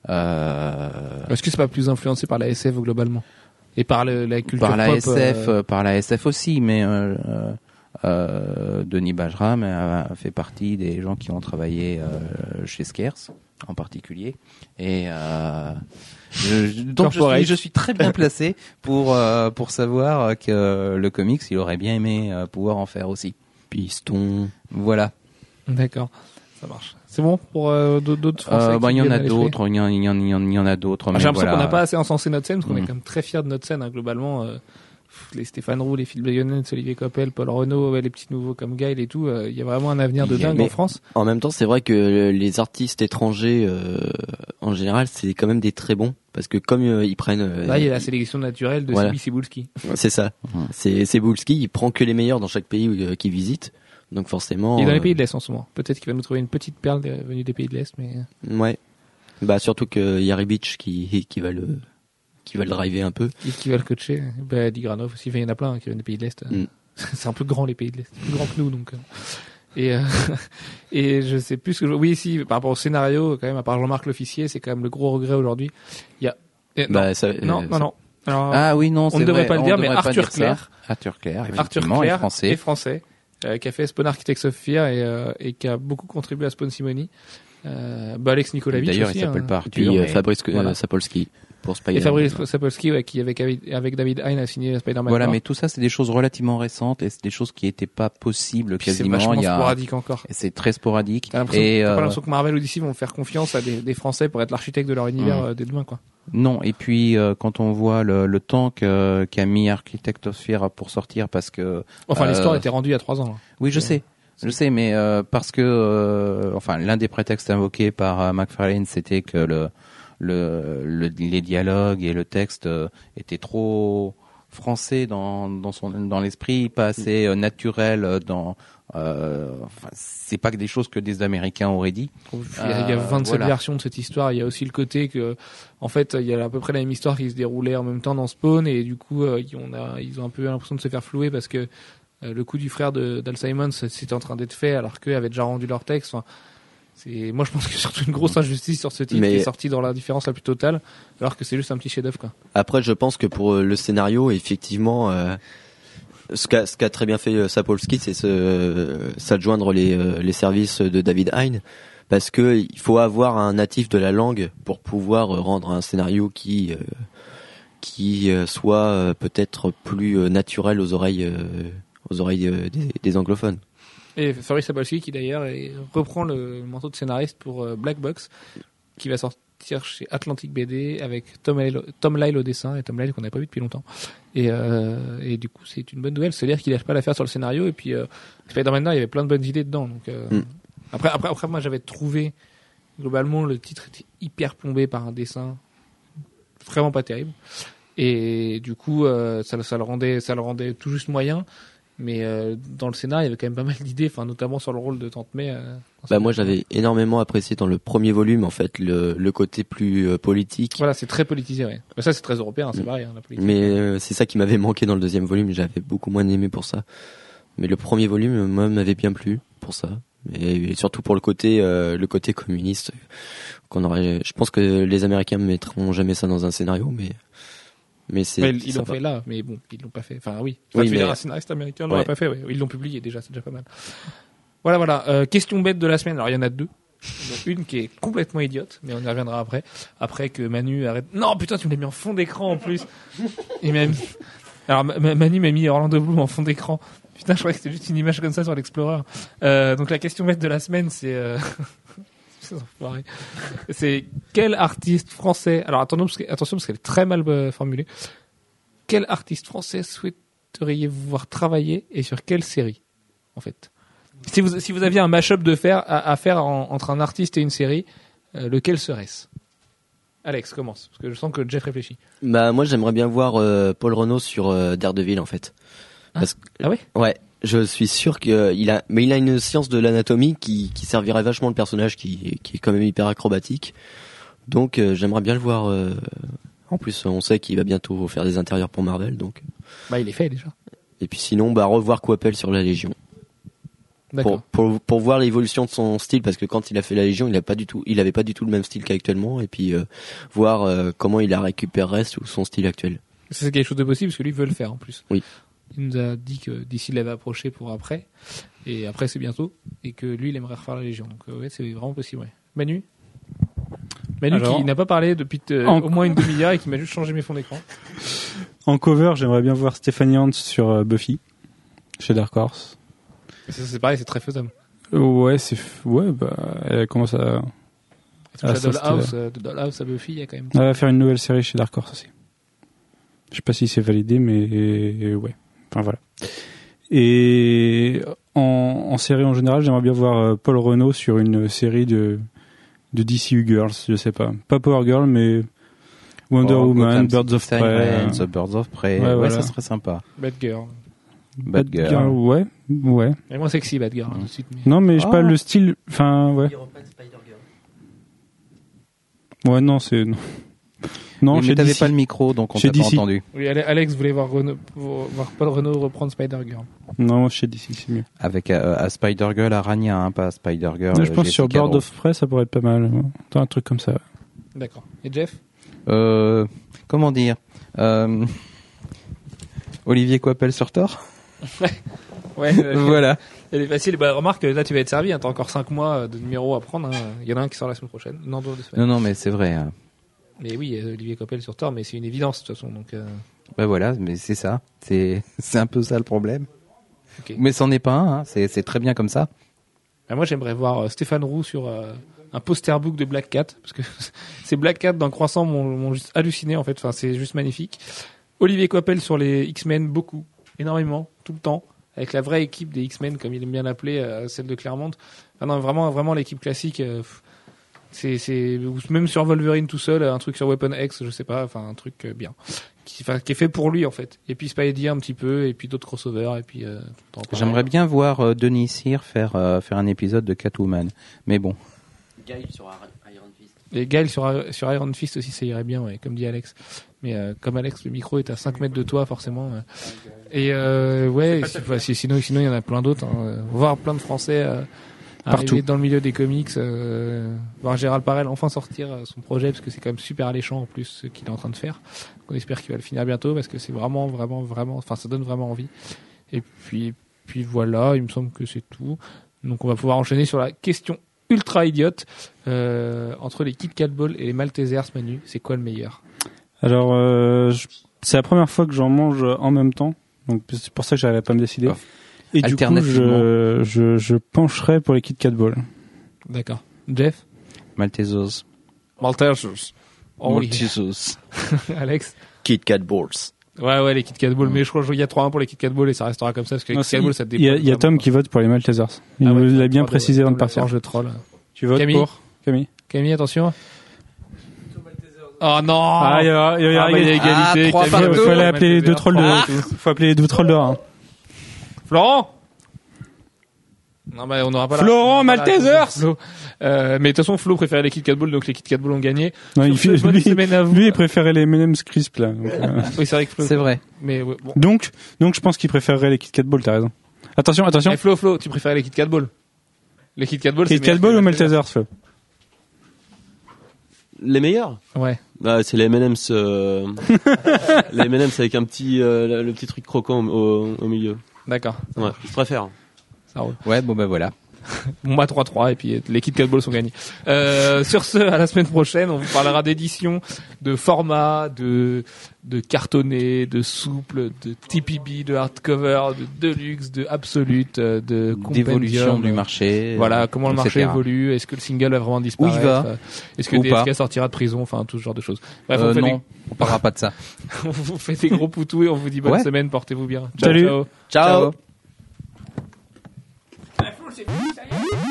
Euh, Est-ce que c'est pas plus influencé par la SF globalement? Et par le- la culture par la pop, SF, euh, par la SF aussi, mais euh, euh, euh, Denis Bajram a, fait partie des gens qui ont travaillé euh, chez Scarce en particulier, et euh, je- donc je suis, je suis très bien placé pour euh, pour savoir que le comics, il aurait bien aimé euh, pouvoir en faire aussi. Piston. Voilà. D'accord, ça marche. C'est bon pour euh, d'autres Français Euh, bah, il y en a d'autres, il y en, il y en, il y en- il y en a d'autres. Ah, J'ai l'impression voilà. qu'on n'a pas assez encensé notre scène, parce qu'on est Mm. quand même très fiers de notre scène, hein, globalement. euh, les Stéphane Roux, les Phil Bayonnets, Olivier Coppel, Paul Renault, ouais, les petits nouveaux comme Gaël et tout, euh, il y a vraiment un avenir de dingue mais- en France. En même temps, c'est vrai que les artistes étrangers, euh, en général, c'est quand même des très bons parce que comme euh, ils prennent, euh, Là, il y a la sélection naturelle de Voilà. Sibi Cibulski. c'est ça. C'est Boulski, il prend que les meilleurs dans chaque pays euh, qu'il visite. Donc forcément. Il est dans les euh, pays de l'Est en ce moment. Peut-être qu'il va nous trouver une petite perle des- venue des pays de l'Est, mais Ouais. Bah surtout que Yari Beach qui qui va le qui va le driver un peu. qui, qui va le coacher bah, Digranov aussi. Enfin, il y en a plein hein, qui viennent des pays de l'Est. Mm. (laughs) C'est un peu grand les pays de l'Est, plus grand que nous donc. euh. Et euh, (laughs) et je sais plus ce que je... oui si par rapport au scénario quand même à part Jean-Marc l'officier c'est quand même le gros regret aujourd'hui. Il y a eh, non, Bah ça. non euh, non non. Alors, Ah oui, non, on c'est ne devrait vrai, pas le on dire mais devrait pas Arthur dire ça. Clair, Arthur Clair, Arthur effectivement, Clair est français. est français, euh, qui a fait Spawn Architects of Fear et, euh, et qui a beaucoup contribué à Spawn Simony. Euh, bah Alex Nikolavitch D'ailleurs, aussi. il s'appelle hein. pas Arthur. puis euh, mais- Fabrice euh, voilà. Sapolsky pour Et Spider. Fabrice Sapolsky ouais, qui avec, avec David Hein a signé Spider-Man. Voilà, mais tout ça, c'est des choses relativement récentes et c'est des choses qui n'étaient pas possibles Puis c'est quasiment. vachement Il y a, sporadique encore. et c'est très sporadique. T'as l'impression, Et t'as pas euh, l'impression que Marvel ou DC vont faire confiance à des, des Français pour être l'architecte de leur univers Mm. euh, dès demain, quoi. non, et puis euh, quand on voit le, le temps qu'a mis Architect of Fear pour sortir, parce que Enfin, Euh, l'histoire était rendue il y a trois ans. là. oui, je sais, je sais, mais euh, parce que euh, enfin l'un des prétextes invoqués par euh, McFarlane, c'était que le, le, le- les dialogues et le texte euh, étaient trop français dans, dans son dans l'esprit, pas assez euh, naturel euh, dans euh, enfin, c'est pas que des choses que des Américains auraient dit. Il y a, il y a Euh, 27 voilà. versions de cette histoire. Il y a aussi le côté que, en fait, il y a à peu près la même histoire qui se déroulait en même temps dans Spawn et du coup, ils ont, a- ils ont un peu l'impression de se faire flouer parce que le coup du frère d'Al Simon, c'était en train d'être fait alors qu'eux avaient déjà rendu leur texte. Enfin, c'est, moi, je pense y a (laughs) surtout une grosse injustice sur ce titre Mais- qui est sorti dans l'indifférence la plus totale, alors que c'est juste un petit chef-d'œuvre, quoi. Après, je pense que pour euh, le scénario, effectivement, euh, ce qu'a ce qu'a très bien fait euh, Sapolsky, c'est se s'adjoindre les les services de David Hein, parce que il faut avoir un natif de la langue pour pouvoir rendre un scénario qui euh, qui soit peut-être plus naturel aux oreilles aux oreilles des, des anglophones. Et Fabrice Sapolsky qui d'ailleurs reprend le manteau de scénariste pour euh, Black Box qui va sortir chez Atlantic BD avec Tom Lyle, Tom Lyle au dessin et Tom Lyle qu'on n'avait pas vu depuis longtemps. Et, euh, et du coup c'est une bonne nouvelle, c'est-à-dire qu'il lâche pas l'affaire sur le scénario et puis euh, Spider-Man il y avait plein de bonnes idées dedans. Donc, euh, Mm. après, après, après moi j'avais trouvé globalement le titre était hyper plombé par un dessin vraiment pas terrible. Et du coup, ça, ça le rendait, ça le rendait tout juste moyen. Mais euh, dans le scénario, il y avait quand même pas mal d'idées, enfin notamment sur le rôle de Tante May. euh, Bah moi j'avais énormément apprécié dans le premier volume en fait le, le côté plus euh, politique. Voilà, c'est très politisé, ouais. Mais ça, c'est très européen, c'est Mm. pareil, hein, la politique. Mais euh, c'est ça qui m'avait manqué dans le deuxième volume, j'avais beaucoup moins aimé pour ça. Mais le premier volume, moi, m'avait bien plu pour ça. Et, et surtout pour le côté, euh, le côté communiste. Qu'on aurait, je pense que les Américains ne mettront jamais ça dans un scénario, mais mais c'est. Ils l'ont fait là, mais bon, ils l'ont pas fait. Enfin, oui. Enfin, Oui, tu mais- un scénariste américain l'aurait Ouais. pas fait, ouais. Ils l'ont publié déjà, c'est déjà pas mal. Voilà, voilà. Euh, question bête de la semaine. Alors, il y en a deux. Donc, une qui est complètement idiote, mais on y reviendra après. Après que Manu arrête. Non, putain, tu me l'as mis en fond d'écran en plus. Il m'a mis... Alors, Ma- Ma- Manu m'a mis Orlando Bloom en fond d'écran. Putain, je croyais que c'était juste une image comme ça sur l'Explorer. Euh, donc, la question bête de la semaine, c'est. Euh... c'est quel artiste français. Alors, attention parce, que- attention parce qu'elle est très mal euh, formulée. Quel artiste français souhaiteriez-vous voir travailler et sur quelle série, en fait? Si vous, si vous aviez un mash-up de faire, à, à faire en- entre un artiste et une série, euh, lequel serait-ce? Alex, commence, parce que je sens que Jeff réfléchit. Bah moi j'aimerais bien voir euh, Paul Renault sur euh, Daredevil en fait. Parce que, Ah ouais? Ouais, je suis sûr que il a, mais il a une science de l'anatomie qui, qui servirait vachement le personnage, qui, qui est quand même hyper acrobatique. Donc euh, j'aimerais bien le voir. euh, En plus, on sait qu'il va bientôt faire des intérieurs pour Marvel, donc. Bah, il est fait déjà. Et puis sinon, bah revoir Coppel sur la Légion. D'accord. pour, pour pour voir l'évolution de son style parce que quand il a fait la Légion, il a pas du tout, il avait pas du tout le même style qu'actuellement et puis euh, voir euh, comment il a récupéré sous son style actuel. C'est quelque chose de possible parce que lui veut le faire en plus. Oui. Il nous a dit que d'ici il l'avait approché pour après, et après c'est bientôt, et que lui il aimerait refaire la Légion. Donc euh, ouais, c'est vraiment possible. Ouais. Manu Manu Alors, qui n'a pas parlé depuis euh, en- au moins une demi-heure et qui m'a juste changé mes fonds d'écran. En cover, j'aimerais bien voir Stéphanie Hans sur euh, Buffy chez Dark Horse. Ça, C'est pareil, c'est très faisable. Ouais, c'est f- ouais, bah elle commence à, Dollhouse, euh, de Dollhouse à Buffy, il y a quand même. elle va faire une nouvelle série chez Dark Horse aussi. Je sais pas si c'est validé, mais ouais. Enfin voilà. Et en, en série en général, j'aimerais bien voir euh, Paul Renault sur une série de de DCU Girls, je sais pas, pas Power Girl, mais Wonder Oh, Woman, Gotham Birds of Prey. Sirens, Birds of Prey. Ouais, Ouais, voilà. ça serait sympa. Bad Girl. Bad Girl. ouais, ouais. Est moins sexy, Bad Girl, tout de suite. Mais... Non, mais je sais pas Ah. le style. Enfin, ouais. Ouais, non, c'est non. T'avais DC. pas le micro, donc on t'a pas DC. entendu. Oui, Ale- Alex voulait voir, Renault, voir Paul Renault reprendre Spider Girl. Non, chez DC, c'est mieux. Avec euh, à Spider Girl Arania, hein, pas Spider Girl. Là, je pense Jessica sur Rowe. of Prey, ça pourrait être pas mal. Dans un truc comme ça. D'accord. Et Jeff? Euh, comment dire? Euh, Olivier Coppel sur Thor (laughs) Ouais, Voilà. Elle est facile. Bah, remarque, là, tu vas être servi. hein. T'as encore 5 mois de numéros à prendre. hein. Il y en a un qui sort la semaine prochaine. Non, deux semaines. Non, non, mais c'est vrai. Mais oui, euh, Olivier Coppel sur Thor, mais c'est une évidence, de toute façon. Donc, euh, Bah voilà, mais c'est ça. (laughs) C'est un peu ça le problème. Mais c'en est pas un. Hein. C'est très bien comme ça. Bah, moi, j'aimerais voir euh, Stéphane Roux sur euh, un poster book de Black Cat. Parce que (laughs) ces Black Cat dans Croissant m'ont juste halluciné, en fait. Enfin, c'est juste magnifique. Olivier Coppel sur les X-Men, beaucoup. Énormément. Tout le temps. Avec la vraie équipe des X-Men, comme il aime bien l'appeler, celle de Clermont. Ah non, vraiment, vraiment l'équipe classique. pff, c'est, c'est, ou même sur Wolverine tout seul, un truc sur Weapon X, je sais pas, enfin un truc euh, bien, qui, est fait pour lui en fait. Et puis Spidey un petit peu, et puis d'autres crossovers, et puis. Euh. J'aimerais bien voir euh, Denis Cyr faire euh, faire un épisode de Catwoman. Mais bon, Guile sur Iron Fist. Et sur, sur Iron Fist aussi, ça irait bien, ouais, comme dit Alex. Mais euh, comme Alex, le micro est à 5 mètres de toi, forcément. euh. Et euh, ouais, si- sinon, sinon il y en a plein d'autres. Hein. Voir plein de Français euh, Partout. dans le milieu des comics. Euh, voir Gérald Parel enfin sortir euh, son projet, parce que c'est quand même super alléchant en plus ce qu'il est en train de faire. On espère qu'il va le finir bientôt, parce que c'est vraiment, vraiment, vraiment... Enfin, ça donne vraiment envie. Et puis, puis voilà, il me semble que c'est tout. Donc on va pouvoir enchaîner sur la question ultra idiote. Euh, entre les Kit Kat Ball et les Maltesers, Manu, c'est quoi le meilleur? Alors, euh, c'est la première fois que j'en mange en même temps. Donc, c'est pour ça que j'arrive pas à me décider. Oh. Et du coup, je, je, je pencherai pour les Kit Kat Ball. D'accord. Jeff Maltesers. Maltesers. Oh. Maltesers. (laughs) Alex Kit Kat Balls. Ouais, ouais, les Kit Kat Ball. Mais je crois qu'il y a 3-1 pour les Kit Kat Ball et ça restera comme ça parce que les Kit Kat c'est- Ball, ça Il y a, il y a Tom qui vote pour les Maltesers. Il Ah ouais, l'a bien précisé avant de partir. Je troll. Tu votes Camille pour Camille Camille, attention. Oh non Ah, il y a, il y a, Ah, bah, il y a égalité. Ah, Camille, partout. Ouais, fallait appeler les deux trolls de, faut appeler les deux trolls d'or. hein. Florent Non, bah, on n'aura pas la- Florent la- Maltesers. Euh, mais de toute façon, Flo préférait les Kit Kat Ball, donc les Kit Kat Ball ont gagné. Non, il fait, lui, lui, il préférait les M&M's crisp, là. Donc, euh, (laughs) Oui, c'est vrai que Flo. C'est vrai. Mais ouais, bon. donc, donc, je pense qu'il préférerait les Kit Kat Ball, t'as raison. Attention, attention. Eh, Flo, Flo, tu préférais les Kit Kat Ball Les Kit Kat Ball, Kit c'est Kat meilleur Ball que ou les Maltesers, Flo Les meilleurs Ouais. bah, C'est les M&M's. euh, (laughs) les M&M's avec un petit, euh, le- le petit truc croquant au, au milieu. D'accord. Ouais, je préfère. Ça roule. Ouais, bon ben voilà. (laughs) Bon bah 3-3 et puis les Kit Kat Ball sont gagnés. Euh, sur ce, à la semaine prochaine, on vous parlera d'édition, de format, de de cartonné, de souple, de TPB, de hardcover, de deluxe, de absolute, euh, de D'évolution du marché. Voilà, comment le marché évolue, est-ce que le single va vraiment disparaître Où il va euh, Est-ce que Ou DSK pas. sortira de prison Enfin, tout ce genre de choses. Bref, Euh, on, fait non, on parlera pas de ça. (laughs) on vous fait des gros poutous et on vous dit bonne Ouais. semaine, portez-vous bien. Ciao, Salut. ciao. Ciao. Ciao. Ça y est